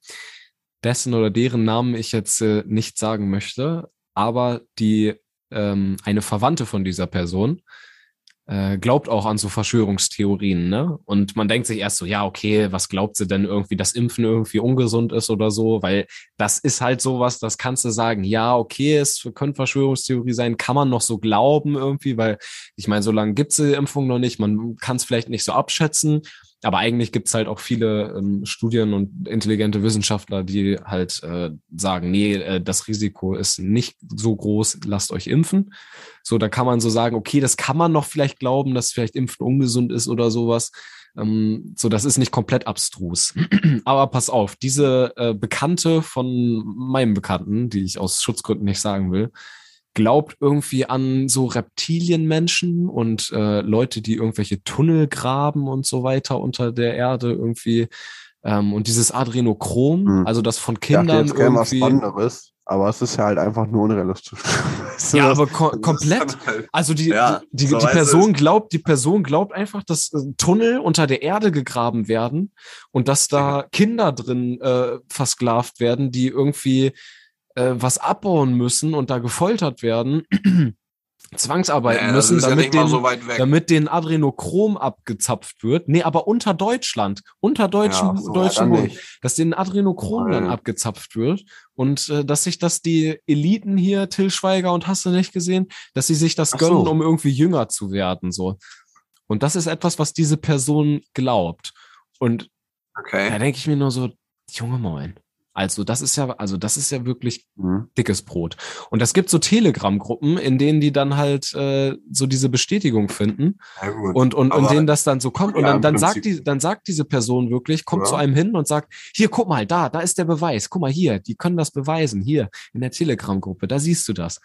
dessen oder deren Namen ich jetzt äh, nicht sagen möchte, aber die ähm, eine Verwandte von dieser Person äh, glaubt auch an so Verschwörungstheorien, ne? Und man denkt sich erst so, ja, okay, was glaubt sie denn irgendwie, dass Impfen irgendwie ungesund ist oder so? Weil das ist halt sowas, das kannst du sagen, ja, okay, es könnte Verschwörungstheorie sein, kann man noch so glauben irgendwie, weil ich meine, so lange gibt's die Impfung noch nicht, man kann es vielleicht nicht so abschätzen, aber eigentlich gibt's halt auch viele ähm, Studien und intelligente Wissenschaftler, die halt äh, sagen, nee, äh, das Risiko ist nicht so groß, lasst euch impfen. So, da kann man so sagen, okay, das kann man noch vielleicht glauben, dass vielleicht Impfen ungesund ist oder sowas. Ähm, so, das ist nicht komplett abstrus. Aber pass auf, diese äh, Bekannte von meinem Bekannten, die ich aus Schutzgründen nicht sagen will, glaubt irgendwie an so Reptilienmenschen und äh, Leute, die irgendwelche Tunnel graben und so weiter unter der Erde irgendwie. Ähm, und dieses Adrenochrom, Hm. also das von Ich dachte, Kindern jetzt käme was irgendwie. anderes, aber es ist ja halt einfach nur unrealistisch. Weißt du, Ja, aber ko komplett. halt- Also die, Ja, die, die, so die Person glaubt, die Person glaubt einfach, dass äh, Tunnel unter der Erde gegraben werden und dass da Kinder drin äh, versklavt werden, die irgendwie äh, was abbauen müssen und da gefoltert werden, zwangsarbeiten Ja, müssen, ja damit, mal den, so damit den Adrenochrom abgezapft wird. Nee, aber unter Deutschland, unter deutschem, Ja, so, dann Boden nicht. dass den Adrenochrom dann Nein. abgezapft wird und äh, dass sich das die Eliten hier, Till Schweiger und hast du nicht gesehen, dass sie sich das Ach so. gönnen, um irgendwie jünger zu werden, so. Und das ist etwas, was diese Person glaubt. Und da Okay. denke ich mir nur so, Junge Moin. Also das ist ja, also das ist ja wirklich Mhm. dickes Brot. Und es gibt so Telegram-Gruppen, in denen die dann halt äh, so diese Bestätigung finden Ja, und, und, Aber- denen das dann so kommt. Und dann, dann, sagt die, dann sagt diese Person wirklich, kommt Ja. zu einem hin und sagt, hier, guck mal, da, da ist der Beweis. Guck mal hier, die können das beweisen. Hier, in der Telegram-Gruppe, da siehst du das.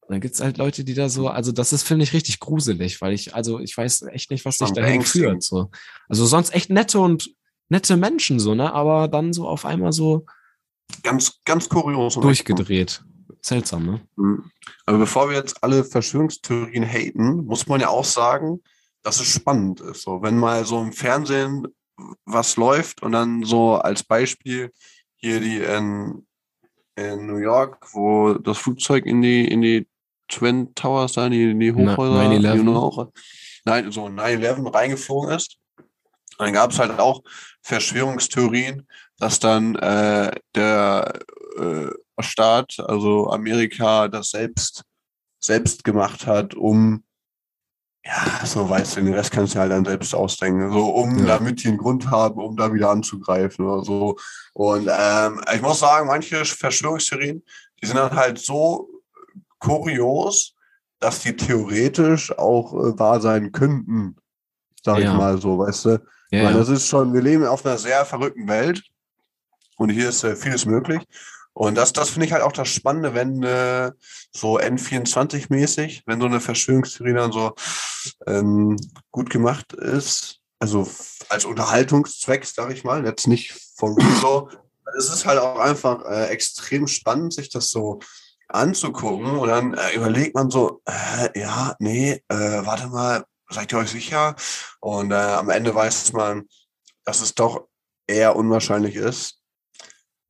Und dann gibt's halt Leute, die da so, also das ist, finde ich, richtig gruselig, weil ich, also ich weiß echt nicht, was dich dahin beängstigend. führt. So. Also sonst echt nette und nette Menschen, so, ne? Aber dann so auf einmal so ganz, ganz kurios. und durchgedreht. Seltsam, ne? Mhm. Aber bevor wir jetzt alle Verschwörungstheorien haten, muss man ja auch sagen, dass es spannend ist. So, wenn mal so im Fernsehen was läuft und dann so als Beispiel hier die in, in New York, wo das Flugzeug in die, in die Twin Towers da, in die, in die Na- Hochhäuser, 9/11. die nur auch- nein, so 9-11 reingeflogen ist. Und dann gab es halt auch Verschwörungstheorien, dass dann äh, der äh, Staat, also Amerika, das selbst, selbst gemacht hat, um, ja, so weißt du, den Rest kannst du halt dann selbst ausdenken, so um, Ja. damit die einen Grund haben, um da wieder anzugreifen oder so. Und ähm, ich muss sagen, manche Verschwörungstheorien, die sind dann halt so kurios, dass die theoretisch auch äh, wahr sein könnten, sag Ja. ich mal so, weißt du. Ja, Weil das ist schon, wir leben auf einer sehr verrückten Welt und hier ist äh, vieles möglich. Und das, das finde ich halt auch das Spannende, wenn äh, so N24-mäßig, wenn so eine Verschwörungstheorie dann so ähm, gut gemacht ist, also als Unterhaltungszweck, sage ich mal, jetzt nicht von so. Es ist halt auch einfach äh, extrem spannend, sich das so anzugucken und dann äh, überlegt man so, äh, ja, nee, äh, warte mal, seid ihr euch sicher? Und äh, am Ende weiß man, dass es doch eher unwahrscheinlich ist.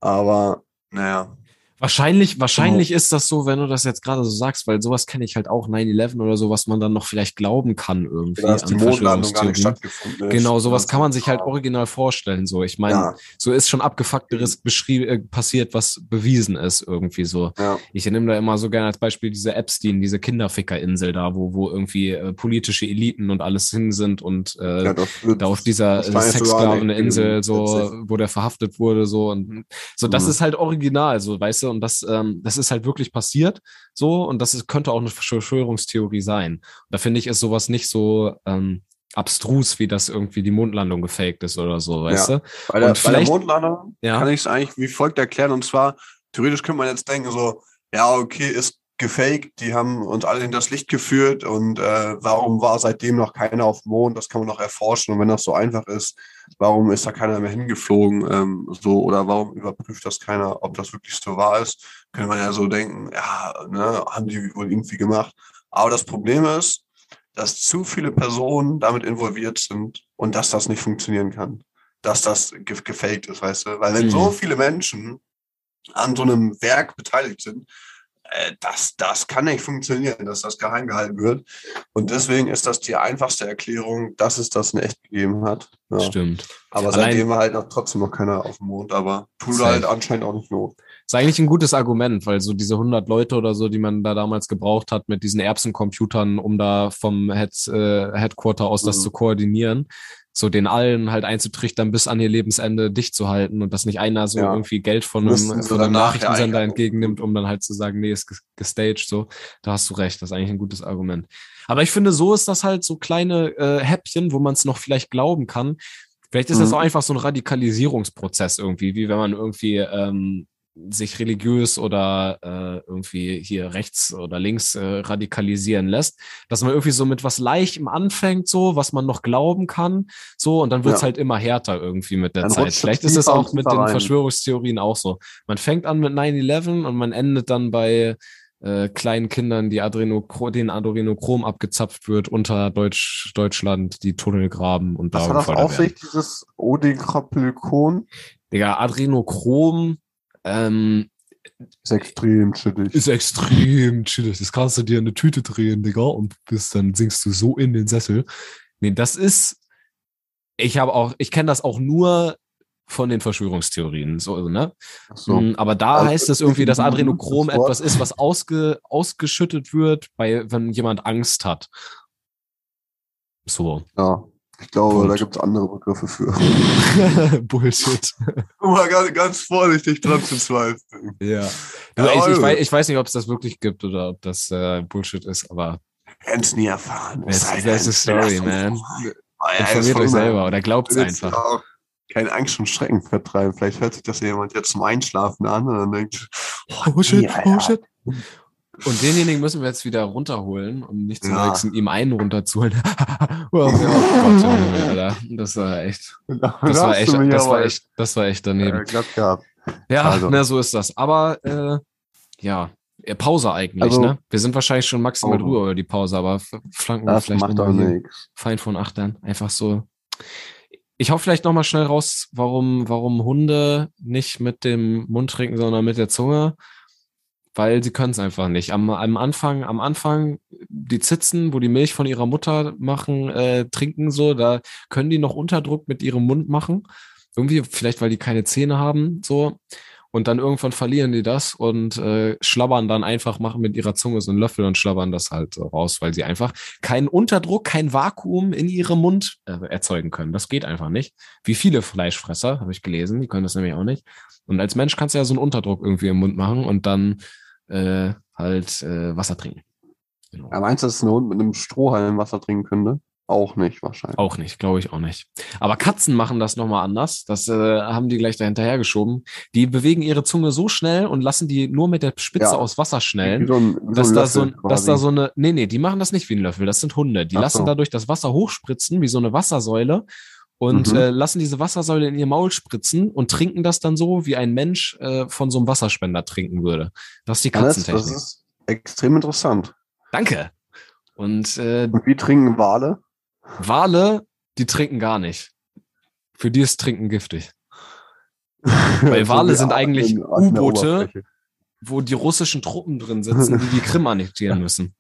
Aber naja, Wahrscheinlich, wahrscheinlich ist das so, wenn du das jetzt gerade so sagst, weil sowas kenne ich halt auch 9-11 oder so, was man dann noch vielleicht glauben kann irgendwie. dass die an Mondlandung gar nicht stattgefunden ist. Genau, sowas kann man sich halt original vorstellen. So, ich meine, Ja, so ist schon abgefuckteres beschrieben, äh, passiert, was bewiesen ist irgendwie so. ja, Ich nehme da immer so gerne als Beispiel diese Epstein, diese Kinderfickerinsel da, wo, wo irgendwie äh, politische Eliten und alles hin sind und äh, ja, das da auf dieser sogar Sexsklaveninsel so, wo der verhaftet wurde, so und so, das Mhm. ist halt original, so, weißt du, und das, ähm, das ist halt wirklich passiert, so, und das ist, könnte auch eine Verschwörungstheorie sein. Und da finde ich, ist sowas nicht so ähm, abstrus, wie das irgendwie die Mondlandung gefaked ist oder so, weißt du? Bei der, Und bei der Mondlandung Ja. kann ich es eigentlich wie folgt erklären. Und zwar, theoretisch könnte man jetzt denken, so, ja, okay, ist gefaked, die haben uns alle in das Licht geführt und äh, warum war seitdem noch keiner auf dem Mond? Das kann man noch erforschen. Und wenn das so einfach ist, warum ist da keiner mehr hingeflogen? Ähm, so, oder warum überprüft das keiner, ob das wirklich so wahr ist? Könnte man ja so denken, ja, ne, haben die wohl irgendwie gemacht. Aber das Problem ist, dass zu viele Personen damit involviert sind und dass das nicht funktionieren kann. Dass das ge gefaked ist, weißt du? Weil wenn Mhm. so viele Menschen an so einem Werk beteiligt sind, äh, das, das kann nicht funktionieren, dass das geheim gehalten wird. Und deswegen ist das die einfachste Erklärung, dass es das in echt gegeben hat. Ja. Stimmt. Aber Allein- seitdem war halt noch trotzdem noch keiner auf dem Mond, aber tut halt anscheinend auch nicht not. Ist eigentlich ein gutes Argument, weil so diese 100 Leute oder so, die man da damals gebraucht hat mit diesen Erbsencomputern, um da vom Head, äh, Headquarter aus das Mhm. zu koordinieren, so den allen halt einzutrichtern, bis an ihr Lebensende dicht zu halten und dass nicht einer so Ja. irgendwie Geld von einem, von einem Nachrichtensender eigentlich- entgegennimmt, um dann halt zu sagen, nee, ist ges- gestaged, so. Da hast du recht, das ist eigentlich ein gutes Argument. Aber ich finde, so ist das halt so kleine äh, Häppchen, wo man es noch vielleicht glauben kann. Vielleicht ist das Mhm. auch einfach so ein Radikalisierungsprozess irgendwie, wie wenn man irgendwie ähm, sich religiös oder äh, irgendwie hier rechts oder links äh, radikalisieren lässt, dass man irgendwie so mit was Leichtem anfängt, so, was man noch glauben kann, so, und dann wird's Ja. halt immer härter irgendwie mit der Dann Zeit. Vielleicht ist es auch mit tiefer den rein. Verschwörungstheorien auch so. Man fängt an mit 9-11 und man endet dann bei äh, kleinen Kindern, die Adrenochrom, denen Adrenochrom abgezapft wird, unter Deutsch, Deutschland die Tunnel graben und da Was hat das auf sich, dieses Odekropylkon? Digga, Adrenochrom ähm, Ist extrem chillig. ist extrem chillig. Das kannst du dir in eine Tüte drehen, Digga, und bis dann sinkst du so in den Sessel. Nee, das ist, ich habe auch, ich kenne das auch nur von den Verschwörungstheorien, so, ne? Ach so. Mm, Aber da Also heißt es irgendwie, dass das. Adrenochrom etwas ist, was ausge, ausgeschüttet wird, bei, wenn jemand Angst hat. So. Ja. Ich glaube, Punkt. da gibt es andere Begriffe für. Bullshit. Um mal ganz, ganz vorsichtig dran zu zweifeln. Ja. Ja, Du, ich, ich, also. weiß, ich weiß nicht, ob es das wirklich gibt oder ob das äh, Bullshit ist, aber Werden es nie erfahren. das, sei das ist Story, lasst uns man. ja, Informiert euch selber oder glaubt es einfach. Keine Angst und Schrecken vertreiben. Vielleicht hört sich das jemand jetzt zum Einschlafen an und dann denkt, Oh shit, oh shit. Und denjenigen müssen wir jetzt wieder runterholen, um nicht zu Ja. verwechseln, ihm einen runterzuholen. oh, oh Gott, Alter. Das war echt, das war echt, das war echt, das war echt daneben. Ja, Also. na, so ist das. Aber äh, ja, Pause eigentlich, Also- ne? Wir sind wahrscheinlich schon maximal Pause. drüber über die Pause, aber flanken wir vielleicht macht doch nichts. fein von Achtern. Einfach so. Ich hoffe vielleicht noch mal schnell raus, warum, warum Hunde nicht mit dem Mund trinken, sondern mit der Zunge. Weil sie können es einfach nicht. Am, am Anfang, am Anfang, die Zitzen, wo die Milch von ihrer Mutter machen, äh, trinken so, da können die noch Unterdruck mit ihrem Mund machen. Irgendwie, vielleicht weil die keine Zähne haben, so. Und dann irgendwann verlieren die das und äh, schlabbern dann einfach, machen mit ihrer Zunge so einen Löffel und schlabbern das halt so raus, weil sie einfach keinen Unterdruck, kein Vakuum in ihrem Mund äh, erzeugen können. Das geht einfach nicht. Wie viele Fleischfresser, habe ich gelesen, die können das nämlich auch nicht. Und als Mensch kannst du ja so einen Unterdruck irgendwie im Mund machen und dann äh, halt äh, Wasser trinken. Genau. Ja, meinst du, dass ein Hund mit einem Strohhalm Wasser trinken könnte? Auch nicht wahrscheinlich. Auch nicht, glaube ich auch nicht. Aber Katzen machen das nochmal anders. Das äh, haben die gleich dahinterher geschoben. Die bewegen ihre Zunge so schnell und lassen die nur mit der Spitze Ja. aus Wasser schnellen. so ein, wie dass ein da so, Löffel dass da so eine, nee, nee, die machen das nicht wie ein Löffel, das sind Hunde. Die Ach lassen so. dadurch das Wasser hochspritzen, wie so eine Wassersäule und Mhm. äh, lassen diese Wassersäule in ihr Maul spritzen und trinken das dann so, wie ein Mensch äh, von so einem Wasserspender trinken würde. Das ist die Ja, das, Katzentechnik. das ist extrem interessant. Danke. Und äh, Und wie trinken Wale? Wale, die trinken gar nicht. Für die ist Trinken giftig. Weil So Wale sind eigentlich U-Boote. Wo die russischen Truppen drin sitzen, die die Krim annektieren müssen.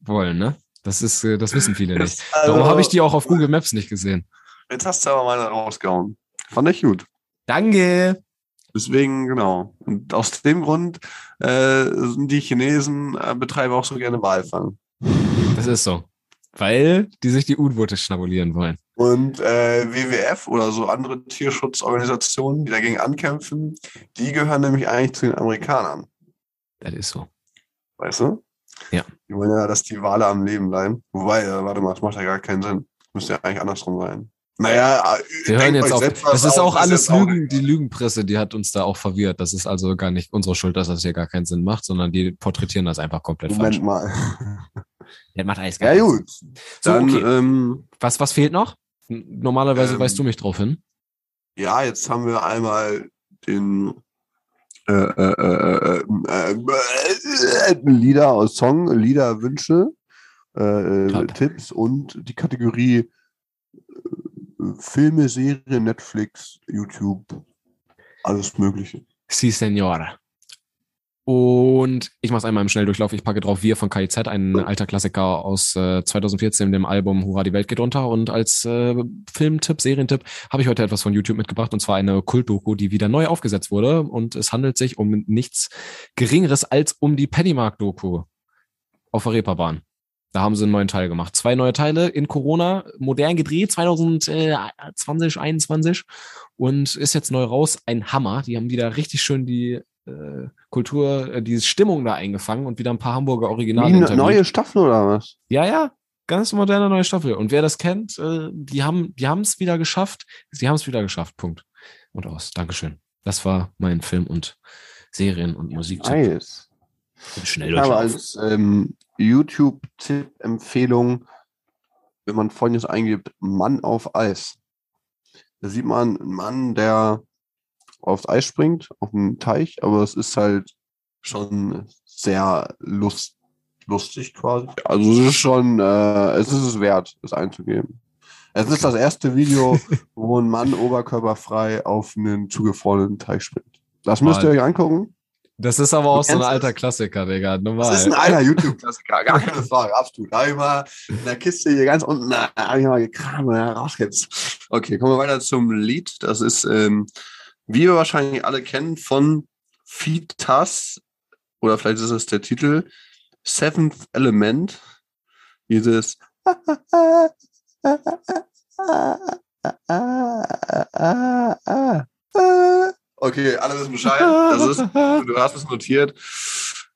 Wollen, ne? Das ist, äh, das wissen viele nicht. Darum Also, habe ich die auch auf Google Maps nicht gesehen. Jetzt hast du aber mal rausgehauen. Fand ich gut. Danke. Deswegen, genau. Und aus dem Grund äh, sind die Chinesen äh, betreiben auch so gerne Walfang. Das ist so. Weil die sich die U-Boote schnabulieren wollen. Und äh, WWF oder so andere Tierschutzorganisationen, die dagegen ankämpfen, die gehören nämlich eigentlich zu den Amerikanern. Das ist so. Weißt du? Ja. Die wollen ja, dass die Wale am Leben bleiben. Wobei, äh, warte mal, das macht ja gar keinen Sinn. Müsste ja eigentlich andersrum sein. Naja, Wir hören jetzt was Das ist auch alles auch Lügen. Die Lügenpresse, die hat uns da auch verwirrt. Das ist also gar nicht unsere Schuld, dass das hier gar keinen Sinn macht, sondern die porträtieren das einfach komplett Moment falsch. mal. Das macht alles gar Ja, gut. So, Dann, okay. ähm, Was, was fehlt noch? Normalerweise Ähm, weist du mich drauf hin. ja, jetzt haben wir einmal den äh, äh, äh, äh, äh, äh, Lieder aus Song, Liederwünsche, äh, äh. Tipps und die Kategorie äh, Filme, Serien, Netflix, YouTube, alles Mögliche. Si, Senor. Und ich mache es einmal im Schnelldurchlauf. Ich packe drauf Wir von KIZ, ein alter Klassiker aus äh, 2014, dem Album Hurra, die Welt geht unter. Und als äh, Filmtipp, Serientipp habe ich heute etwas von YouTube mitgebracht und zwar eine Kultdoku, die wieder neu aufgesetzt wurde. Und es handelt sich um nichts Geringeres als um die Pennymark-Doku auf der Reeperbahn. Da haben sie einen neuen Teil gemacht. Zwei neue Teile in Corona, modern gedreht, 2020, 2021 und ist jetzt neu raus. Ein Hammer. Die haben wieder richtig schön die äh, Kultur, äh, diese Stimmung da eingefangen und wieder ein paar Hamburger Originale Wie eine neue Staffel oder was? Ja, ja, ganz moderne neue Staffel. Und wer das kennt, äh, die haben die haben es wieder geschafft. Sie haben es wieder geschafft. Punkt. Und aus. Dankeschön. Das war mein Film und Serien und Musik. Nice. Schnell Ich habe als ähm, YouTube-Tipp-Empfehlung, wenn man folgendes eingibt, Mann auf Eis. Da sieht man einen Mann, der aufs Eis springt, auf einen Teich, aber es ist halt schon sehr lust, lustig quasi. Also es ist schon, äh, es ist es wert, es einzugeben. Es ist das erste Video, wo ein Mann oberkörperfrei auf einen zugefrorenen Teich springt. Das müsst ihr euch angucken. Das ist aber auch so ein alter. Klassiker, Digga. Normal. Das ist ein alter YouTube-Klassiker, gar keine Frage, absolut. Da hab ich mal in der Kiste hier ganz unten, da habe ich mal gekramt und da raus jetzt. Okay, kommen wir weiter zum Lied. Das ist, ähm, wie wir wahrscheinlich alle kennen, von Fitas, oder vielleicht ist es der Titel, Seventh Element. Dieses Okay, alle wissen Bescheid. Das ist, du hast es notiert.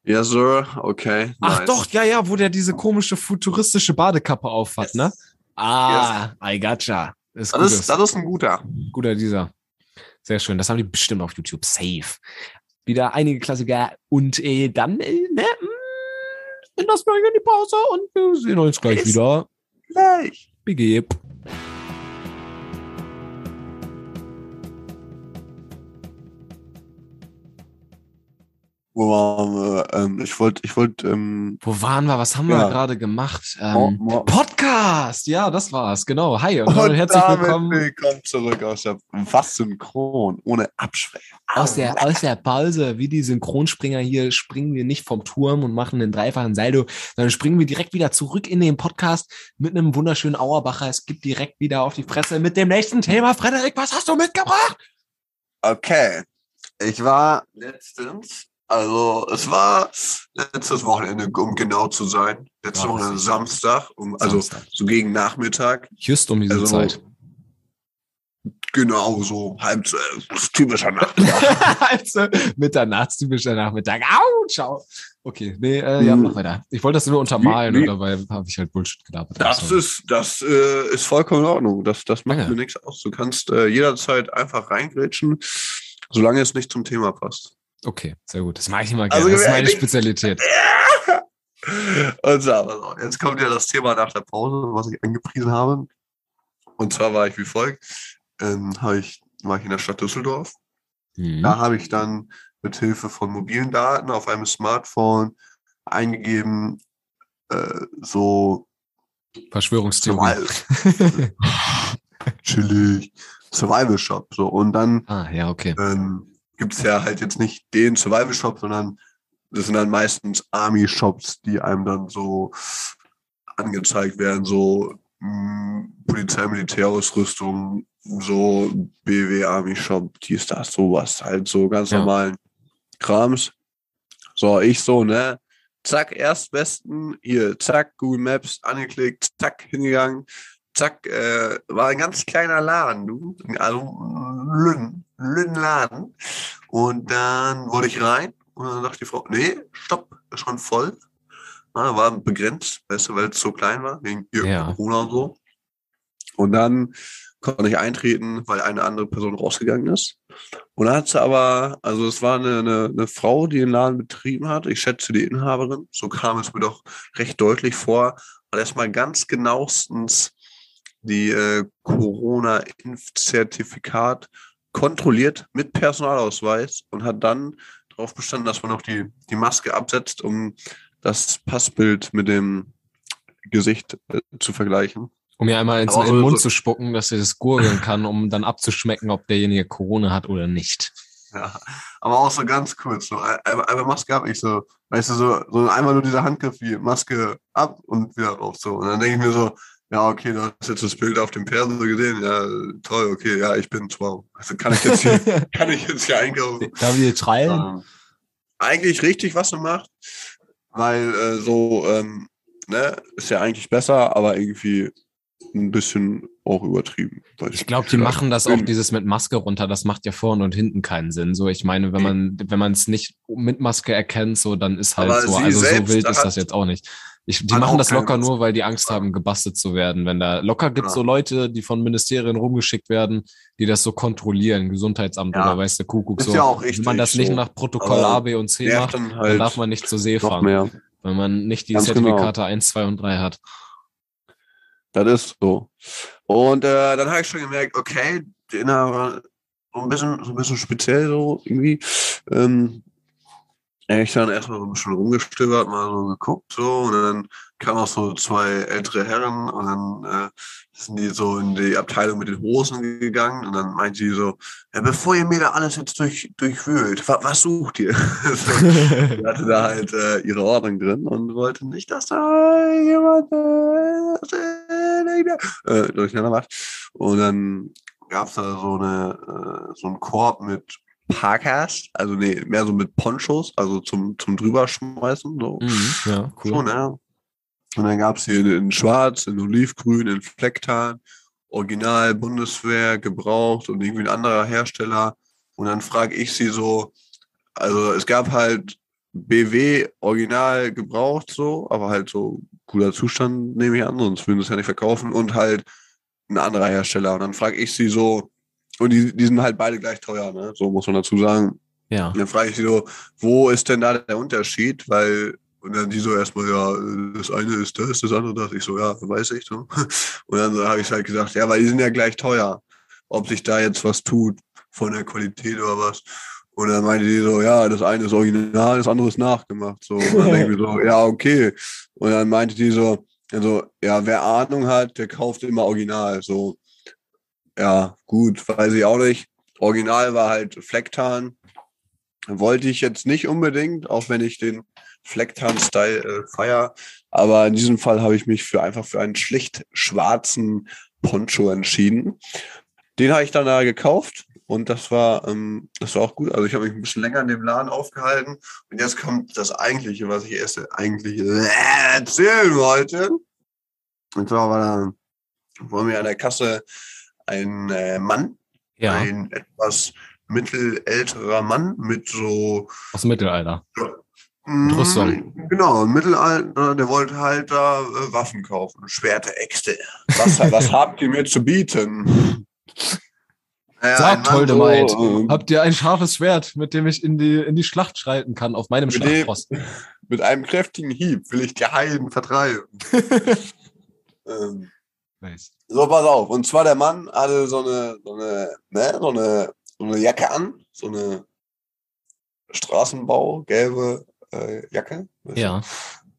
Yes, sir. Okay. Ach nice. doch, ja, ja, wo der diese komische futuristische Badekappe aufhat, Yes. ne? Ah, I gotcha. Ist Das ist, das ist ein guter. guter dieser. Sehr schön. Das haben die bestimmt auf YouTube. Safe. Wieder einige Klassiker. Und äh, dann, äh, ne, mh, lassen wir euch in die Pause und wir sehen uns gleich Bis wieder. Gleich. Begeb. Wo waren wir? Ähm, ich wollte, ich wollte, ähm, Wo waren wir? Was haben Ja. wir gerade gemacht? Ähm, Mo- Podcast! Ja, das war's. Genau. Hi und, und herzlich willkommen willkommen zurück aus der fast synchron, ohne Abschwäche. aus der, aus der Pause. Wie die Synchronspringer hier springen wir nicht vom Turm und machen einen dreifachen Saldo, sondern springen wir direkt wieder zurück in den Podcast mit einem wunderschönen Auerbacher. Es gibt direkt wieder auf die Fresse mit dem nächsten Thema. Frederik, was hast du mitgebracht? Okay. Ich war letztens, also es war letztes Wochenende, um genau zu sein. Letztes Wochenende Samstag, um, also Samstag. so gegen Nachmittag. Just um diese Also Zeit. genau so halb zwölf, typischer Nacht. also, mitternachtstypischer Nachmittag. Au, ciao. Okay, nee, äh, ja, Mhm. mach weiter. Ich wollte das nur untermalen wie- und dabei habe ich halt Bullshit gelabert. Das Also, ist, das äh, ist vollkommen in Ordnung. Das, das macht Ja. mir nichts aus. Du kannst äh, jederzeit einfach reingrätschen, solange es nicht zum Thema passt. Okay, sehr gut. Das mache ich immer gerne. Also, das ist meine Spezialität. Und so, auf, jetzt kommt ja das Thema nach der Pause, was ich angepriesen habe. Und zwar war ich wie folgt. Ähm, ich, war ich in der Stadt Düsseldorf. Mhm. Da habe ich dann mit Hilfe von mobilen Daten auf einem Smartphone eingegeben, äh, so Verschwörungstheorie. Survival, chillig, Survival Shop. So. Und dann ah, ja, okay. ähm, gibt es ja halt jetzt nicht den Survival Shop, sondern das sind dann meistens Army Shops, die einem dann so angezeigt werden, so mh, Polizei, Militärausrüstung, so BW Army Shop, dies, das, sowas, halt so ganz Ja. normalen Krams. So, ich so, ne? Zack, erstbesten, hier, zack, Google Maps angeklickt, zack, hingegangen, zack, äh, war ein ganz kleiner Laden, du. Also Lünn, Lünn-Laden. Und dann wollte ich rein und dann dachte die Frau, nee, stopp, ist schon voll. Na, war begrenzt, weißt du, weil es so klein war, wegen Ja. Corona und so. Und dann konnte ich eintreten, weil eine andere Person rausgegangen ist. Und dann hat sie aber, also es war eine, eine, eine Frau, die den Laden betrieben hat. Ich schätze die Inhaberin. So kam es mir doch recht deutlich vor. Hat erstmal ganz genauestens die äh, Corona-Impfzertifikat kontrolliert mit Personalausweis und hat dann darauf bestanden, dass man noch die, die Maske absetzt, um das Passbild mit dem Gesicht äh, zu vergleichen. Um mir einmal ins, in den so- Mund zu spucken, dass sie das gurgeln kann, um dann abzuschmecken, ob derjenige Corona hat oder nicht. Ja, aber auch so ganz kurz, so ein- einmal, einmal Maske ab, ich so, weißt du, so, so einmal nur dieser Handgriff wie Maske ab und wieder drauf so. Und dann denke ich mir so, ja, okay, du hast jetzt das Bild auf dem Perso gesehen, ja, toll, okay, ja, ich bin wow. Also kann ich jetzt hier, kann ich jetzt hier einkaufen. Darf ich treiben? Ähm, eigentlich richtig, was du machst, weil äh, so, ähm, ne, ist ja eigentlich besser, aber irgendwie ein bisschen auch übertrieben. Ich glaube, die machen das auch Bin- dieses mit Maske runter. Das macht ja vorne und hinten keinen Sinn. So, ich meine, wenn man, wenn man es nicht mit Maske erkennt, so, dann ist halt Aber so. Also so wild ist das jetzt auch nicht. Ich, die machen das locker nur, weil die Angst haben, gebastelt zu werden. Wenn da locker gibt Ja. so Leute, die von Ministerien rumgeschickt werden, die das so kontrollieren, Gesundheitsamt Ja. oder weiß der Kuckuck Ist so. ja auch wenn man das nicht so. nach Protokoll Aber A, B und C macht, dann dann halt darf man nicht zur See fahren, mehr. wenn man nicht die Ganz genau. Zertifikate 1, 2 und 3 hat. Das ist so. Und äh, dann habe ich schon gemerkt, okay, die Inhaber so ein bisschen, so ein bisschen speziell so irgendwie. Ähm, ich dann erstmal so ein bisschen rumgestöbert, mal so geguckt, so, und dann kamen auch so zwei ältere Herren und dann äh, sind die so in die Abteilung mit den Hosen gegangen und dann meinte die so, ja, bevor ihr mir da alles jetzt durch, durchwühlt, was, was sucht ihr? so, die hatte da halt äh, ihre Ordnung drin und wollte nicht, dass da jemand äh, äh, durcheinander macht. Und dann gab es da so eine äh, so einen Korb mit Parkas, also nee, mehr so mit Ponchos, also zum, zum drüberschmeißen. So. Mhm, ja, cool. So, ne? Und dann gab es hier in, in Schwarz, in Olivgrün, in Flecktarn Original Bundeswehr gebraucht und irgendwie ein anderer Hersteller. Und dann frage ich sie so, also es gab halt BW Original gebraucht so, aber halt so cooler Zustand nehme ich an, sonst würden sie es ja nicht verkaufen und halt ein anderer Hersteller. Und dann frage ich sie so, und die, die sind halt beide gleich teuer, ne? So muss man dazu sagen. Ja. Und dann frage ich sie so, wo ist denn da der Unterschied? Weil, und dann die so erstmal, ja, das eine ist das, das andere das. Ich so, ja, weiß ich so. Und dann habe ich halt gesagt, ja, weil die sind ja gleich teuer. Ob sich da jetzt was tut von der Qualität oder was. Und dann meinte die so, ja, das eine ist original, das andere ist nachgemacht. So, und dann denke ich mir so, ja, okay. Und dann meinte die so, also, ja, wer Ahnung hat, der kauft immer original. So, ja, gut, weiß ich auch nicht. Original war halt Flecktarn. Wollte ich jetzt nicht unbedingt, auch wenn ich den Flecktarn-Style äh, feier. Aber in diesem Fall habe ich mich für einfach für einen schlicht schwarzen Poncho entschieden. Den habe ich dann da gekauft und das war, ähm, das war auch gut. Also ich habe mich ein bisschen länger in dem Laden aufgehalten. Und jetzt kommt das Eigentliche, was ich erst eigentlich äh, erzählen wollte. Und zwar war da vor mir an der Kasse ein äh, Mann, Ja. ein etwas mittelälterer Mann mit so Aus dem Mittelalter. Mm, Rüstung. Genau, im Mittelalter, der wollte halt da äh, Waffen kaufen, Schwerte, Äxte. Was, was habt ihr mir zu bieten? Ja, Sagt, holde so, Maid, äh, Habt ihr ein scharfes Schwert, mit dem ich in die, in die Schlacht schreiten kann, auf meinem Mit dem-? Mit einem kräftigen Hieb will ich die Heiden vertreiben. ähm, Nice. so, pass auf. Und zwar der Mann hatte so eine, so eine, ne, so eine, so eine Jacke an, so eine Straßenbau, gelbe äh, Jacke. Ja.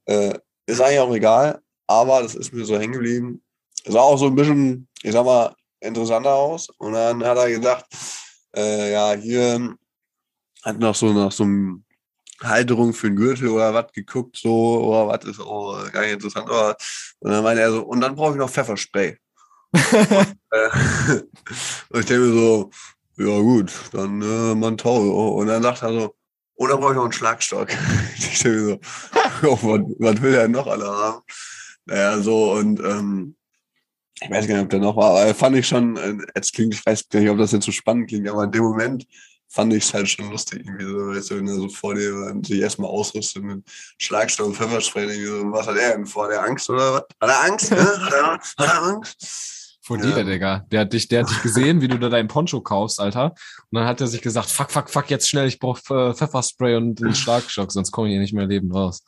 Äh, ist eigentlich auch egal, aber das ist mir so hängen geblieben. Sah auch so ein bisschen, ich sag mal, interessanter aus. Und dann hat er gesagt, äh, ja, hier hat noch so nach so einem Halterung für einen Gürtel oder was geguckt, so, oder was ist auch gar nicht interessant. Aber, und dann meinte er so, und dann brauche ich noch Pfefferspray. Äh, und ich denke mir so, ja gut, dann äh, man toll. Und dann sagt er so, und dann brauche ich noch einen Schlagstock. ich denke mir so, oh, was, was will er noch alle haben? Naja, so und ähm, ich weiß gar nicht, ob der noch war, aber fand ich schon, äh, jetzt klingt, ich weiß gar nicht, ob das jetzt so spannend klingt, aber in dem Moment fand ich es halt schon lustig, irgendwie so, weißt du, wenn er so vor dir sich erstmal ausrüstet mit Schlagstock und Pfefferspray, irgendwie so, was hat er denn vor? Der Angst oder was? Hat er Angst? ne? hat, er, hat er Angst? Vor Ja. dir, Digga. Der hat dich, der hat dich gesehen, wie du da deinen Poncho kaufst, Alter. Und dann hat er sich gesagt, fuck, fuck, fuck, jetzt schnell, ich brauch äh, Pfefferspray und einen Schlagstock, sonst komme ich hier nicht mehr lebend raus.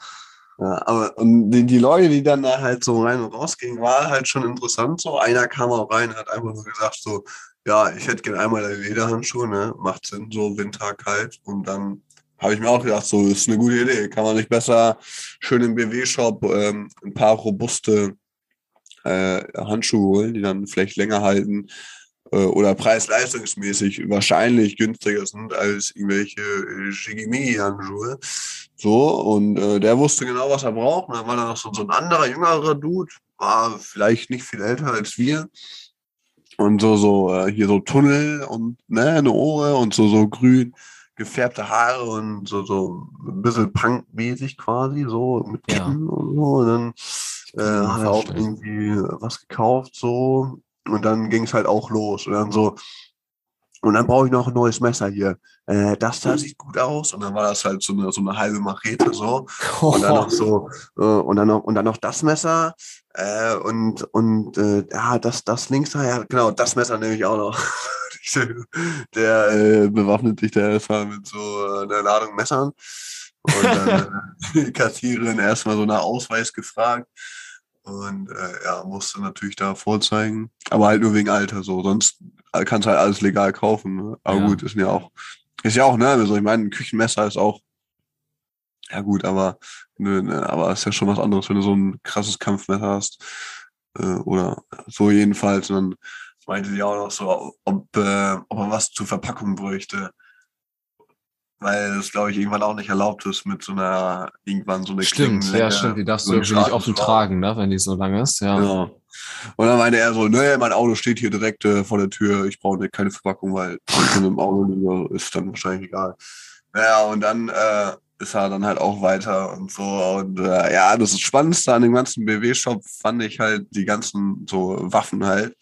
Ja, aber und die, die Leute, die dann da halt so rein und raus gingen, war halt schon interessant so. Einer kam auch rein, hat einfach nur gesagt so, ja, ich hätte gerne einmal Lederhandschuhe, ne? Macht Sinn, so Winter kalt. Und dann habe ich mir auch gedacht, so ist eine gute Idee. Kann man nicht besser schön im BW-Shop ähm, ein paar robuste äh, Handschuhe holen, die dann vielleicht länger halten äh, oder preis-leistungsmäßig wahrscheinlich günstiger sind als irgendwelche äh, Shigimigi-Handschuhe. So, und äh, der wusste genau, was er braucht. Und dann war da noch so, so ein anderer, jüngerer Dude, war vielleicht nicht viel älter als wir. Und so, so, äh, hier so Tunnel und ne, eine Ohren und so, so grün gefärbte Haare und so, so ein bisschen punkmäßig quasi, so mit Ja. Ketten und so. Und dann äh, hat er auch irgendwie was gekauft, so. Und dann ging es halt auch los. Und dann so, und dann brauche ich noch ein neues Messer hier. Äh, das da sieht gut aus. Und dann war das halt so eine, so eine halbe Machete so. Und dann noch so, äh, und dann noch, und dann noch das Messer. Äh, und, und äh, ja, das, das links da, ja, genau, das Messer nehme ich auch noch. der äh, bewaffnet sich da erstmal mit so äh, einer Ladung Messern. Und dann äh, die Kassiererin erstmal so nach Ausweis gefragt. Und äh, ja, musste natürlich da vorzeigen. Aber halt nur wegen Alter so. Sonst kannst du halt alles legal kaufen. Ne? Aber Ja. gut, ist ja auch, ist ja auch, ne? Also ich meine, ein Küchenmesser ist auch, ja gut, aber, ne, ne, aber ist ja schon was anderes, wenn du so ein krasses Kampfmesser hast. Äh, oder so jedenfalls. Und dann meinte die auch noch so, ob, äh, ob er was zur Verpackung bräuchte. Weil es, glaube ich, irgendwann auch nicht erlaubt ist, mit so einer, irgendwann so eine Stimmt, ja, stimmt. Die darfst du so einen irgendwie nicht offen tragen, ne, wenn die so lang ist, ja. Genau. Und dann meinte er so, nee, mein Auto steht hier direkt äh, vor der Tür, ich brauche ne- keine Verpackung, weil von dem Auto liege, ist dann wahrscheinlich egal. Naja, und dann äh, ist er dann halt auch weiter und so. Und äh, ja, das Spannendste an dem ganzen BW-Shop fand ich halt die ganzen so Waffen halt.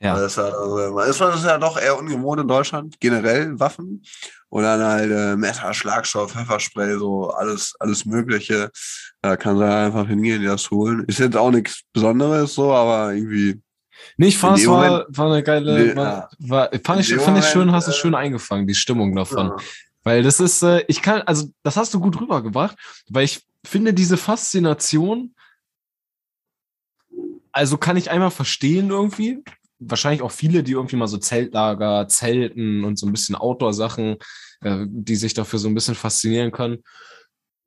Ja. Das ist ja, also, ist, das ist ja doch eher ungewohnt in Deutschland, generell Waffen. Und dann halt äh, Messer, Schlagstoff, Pfefferspray, so alles, alles Mögliche. Da kann sie einfach hingehen, die das holen. Ist jetzt auch nichts Besonderes so, aber irgendwie. Nee, ich fand, es war, Moment- war eine geile, Nee, war, war, fand ich, fand ich schön, Moment, hast du äh, schön eingefangen, die Stimmung davon. Ja. Weil das ist, äh, ich kann, also das hast du gut rübergebracht, weil ich finde diese Faszination, also kann ich einmal verstehen irgendwie. Wahrscheinlich auch viele, die irgendwie mal so Zeltlager, Zelten und so ein bisschen Outdoor-Sachen, äh, die sich dafür so ein bisschen faszinieren können.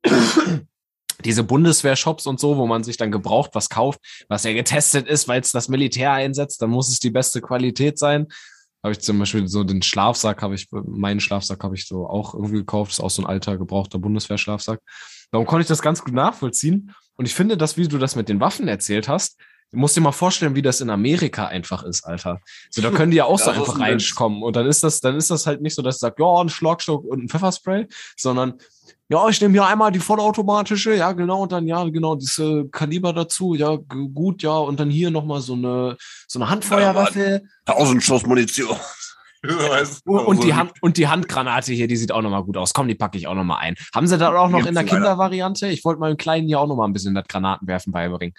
Diese Bundeswehr-Shops und so, wo man sich dann gebraucht was kauft, was ja getestet ist, weil es das Militär einsetzt, dann muss es die beste Qualität sein habe ich zum Beispiel so den Schlafsack, habe ich, meinen Schlafsack habe ich so auch irgendwie gekauft. Das ist auch so ein alter, gebrauchter Bundeswehrschlafsack. Darum konnte ich das ganz gut nachvollziehen. Und ich finde, dass, wie du das mit den Waffen erzählt hast, du musst dir mal vorstellen, wie das in Amerika einfach ist, Alter. So, da können die ja auch so einfach reinkommen. Und dann ist das, dann ist das halt nicht so, dass ich sage, ja, ein Schlagstock und ein Pfefferspray, sondern ja, ich nehme hier einmal die vollautomatische, ja, genau, und dann, ja, genau, diese Kaliber dazu, ja, gut, ja, und dann hier nochmal so eine, so eine Handfeuerwaffe. Tausend Schuss Munition. Weißt du, Und, die Hand, und die Handgranate hier, die sieht auch nochmal gut aus. Komm, die packe ich auch nochmal ein. Haben sie da auch noch in der. Kindervariante? Ich wollte meinem Kleinen hier auch nochmal ein bisschen das Granatenwerfen beibringen.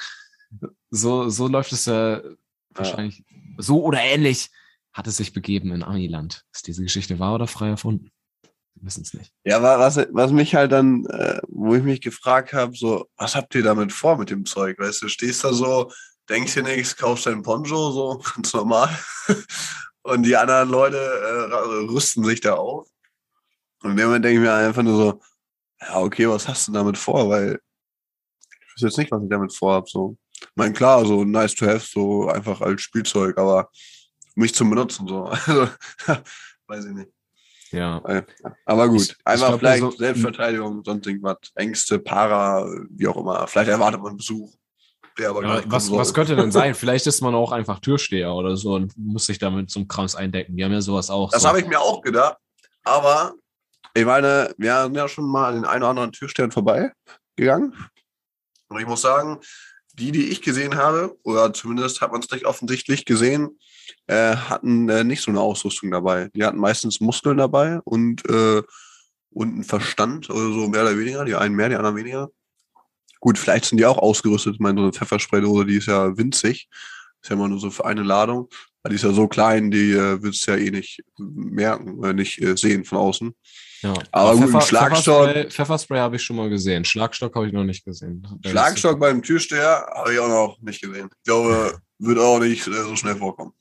So, so läuft es äh, wahrscheinlich. So oder ähnlich hat es sich begeben in Amiland. Ist diese Geschichte wahr oder frei erfunden? Wir wissen es nicht. Ja, wa- was, was mich halt dann, äh, wo ich mich gefragt habe, so, was habt ihr damit vor mit dem Zeug? Weißt du, stehst da so, denkst dir nichts, kaufst dein Poncho, so ganz normal. Und die anderen Leute äh, rüsten sich da auf. Und in dem Moment denke ich mir einfach nur so, ja, okay, was hast du damit vor? Weil ich weiß jetzt nicht, was ich damit vorhab. So. Ich meine, klar, so nice to have, so einfach als Spielzeug, aber mich zum Benutzen, so. Also, weiß ich nicht. Ja. Äh, Aber gut, Ich- ich einfach glaub, vielleicht so- Selbstverteidigung, sonst irgendwas, Ängste, Para, wie auch immer. Vielleicht erwartet man Besuch. Der aber ja was, was könnte denn sein? Vielleicht ist man auch einfach Türsteher oder so und muss sich damit zum Krams eindecken. Die haben ja sowas auch. Das so. habe ich mir auch gedacht. Aber ich meine, wir sind ja schon mal an den einen oder anderen Türstern vorbeigegangen. Und ich muss sagen, die, die ich gesehen habe, oder zumindest hat man es nicht offensichtlich gesehen, äh, hatten äh, nicht so eine Ausrüstung dabei. Die hatten meistens Muskeln dabei und, äh, und einen Verstand oder so mehr oder weniger. Die einen mehr, die anderen weniger. Gut, vielleicht sind die auch ausgerüstet. Ich meine, so eine Pfefferspraydose, die ist ja winzig. Ist ja immer nur so für eine Ladung. Weil Die ist ja so klein, die äh, würdest du ja eh nicht merken, äh, nicht äh, sehen von außen. Ja. Aber gut, ein Schlagstock- Pfefferspray, Pfefferspray habe ich schon mal gesehen. Schlagstock habe ich noch nicht gesehen. Schlagstock beim Türsteher habe ich auch noch nicht gesehen. Ich glaube, wird auch nicht äh, so schnell vorkommen.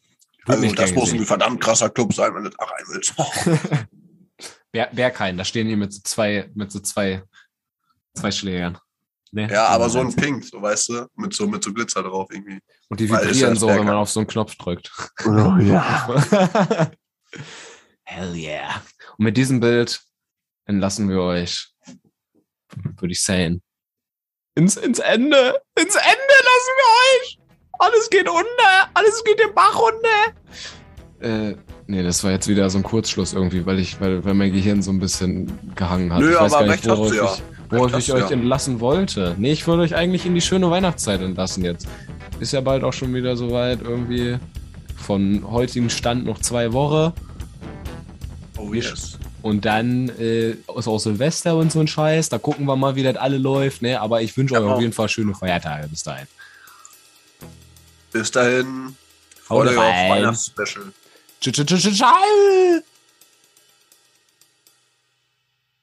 Also das muss ein gesehen. verdammt krasser Club sein, wenn du da rein willst. Kein, da stehen die mit so zwei, mit so zwei, zwei Schlägern. Ne? ja, aber so ein Pink, so weißt du, mit so, mit so Glitzer drauf irgendwie. Und die vibrieren so, wenn man auf so einen Knopf drückt. Oh ja. Hell yeah. Und mit diesem Bild entlassen wir euch, würde ich sagen, ins, ins Ende. Ins Ende lassen wir euch. Alles geht unter. Alles geht den Bach runter. Äh, nee, das war jetzt wieder so ein Kurzschluss irgendwie, weil ich, weil, weil mein Gehirn so ein bisschen gehangen hat. Nö, ich weiß aber gar nicht, worauf du ja. ich, worauf ich euch ja. entlassen wollte. Nee, ich würde euch eigentlich in die schöne Weihnachtszeit entlassen jetzt. Ist ja bald auch schon wieder soweit irgendwie. Von heutigem Stand noch zwei Wochen. Oh yes. Und dann äh, ist auch Silvester und so ein Scheiß. Da gucken wir mal, wie das alle läuft. Ne? Aber ich wünsche euch Genau. auf jeden Fall schöne Feiertage bis dahin. Bis dahin. Freut euch auf. Weihnachtsspecial. Tschüss, tschüss, tschüss, tschüss.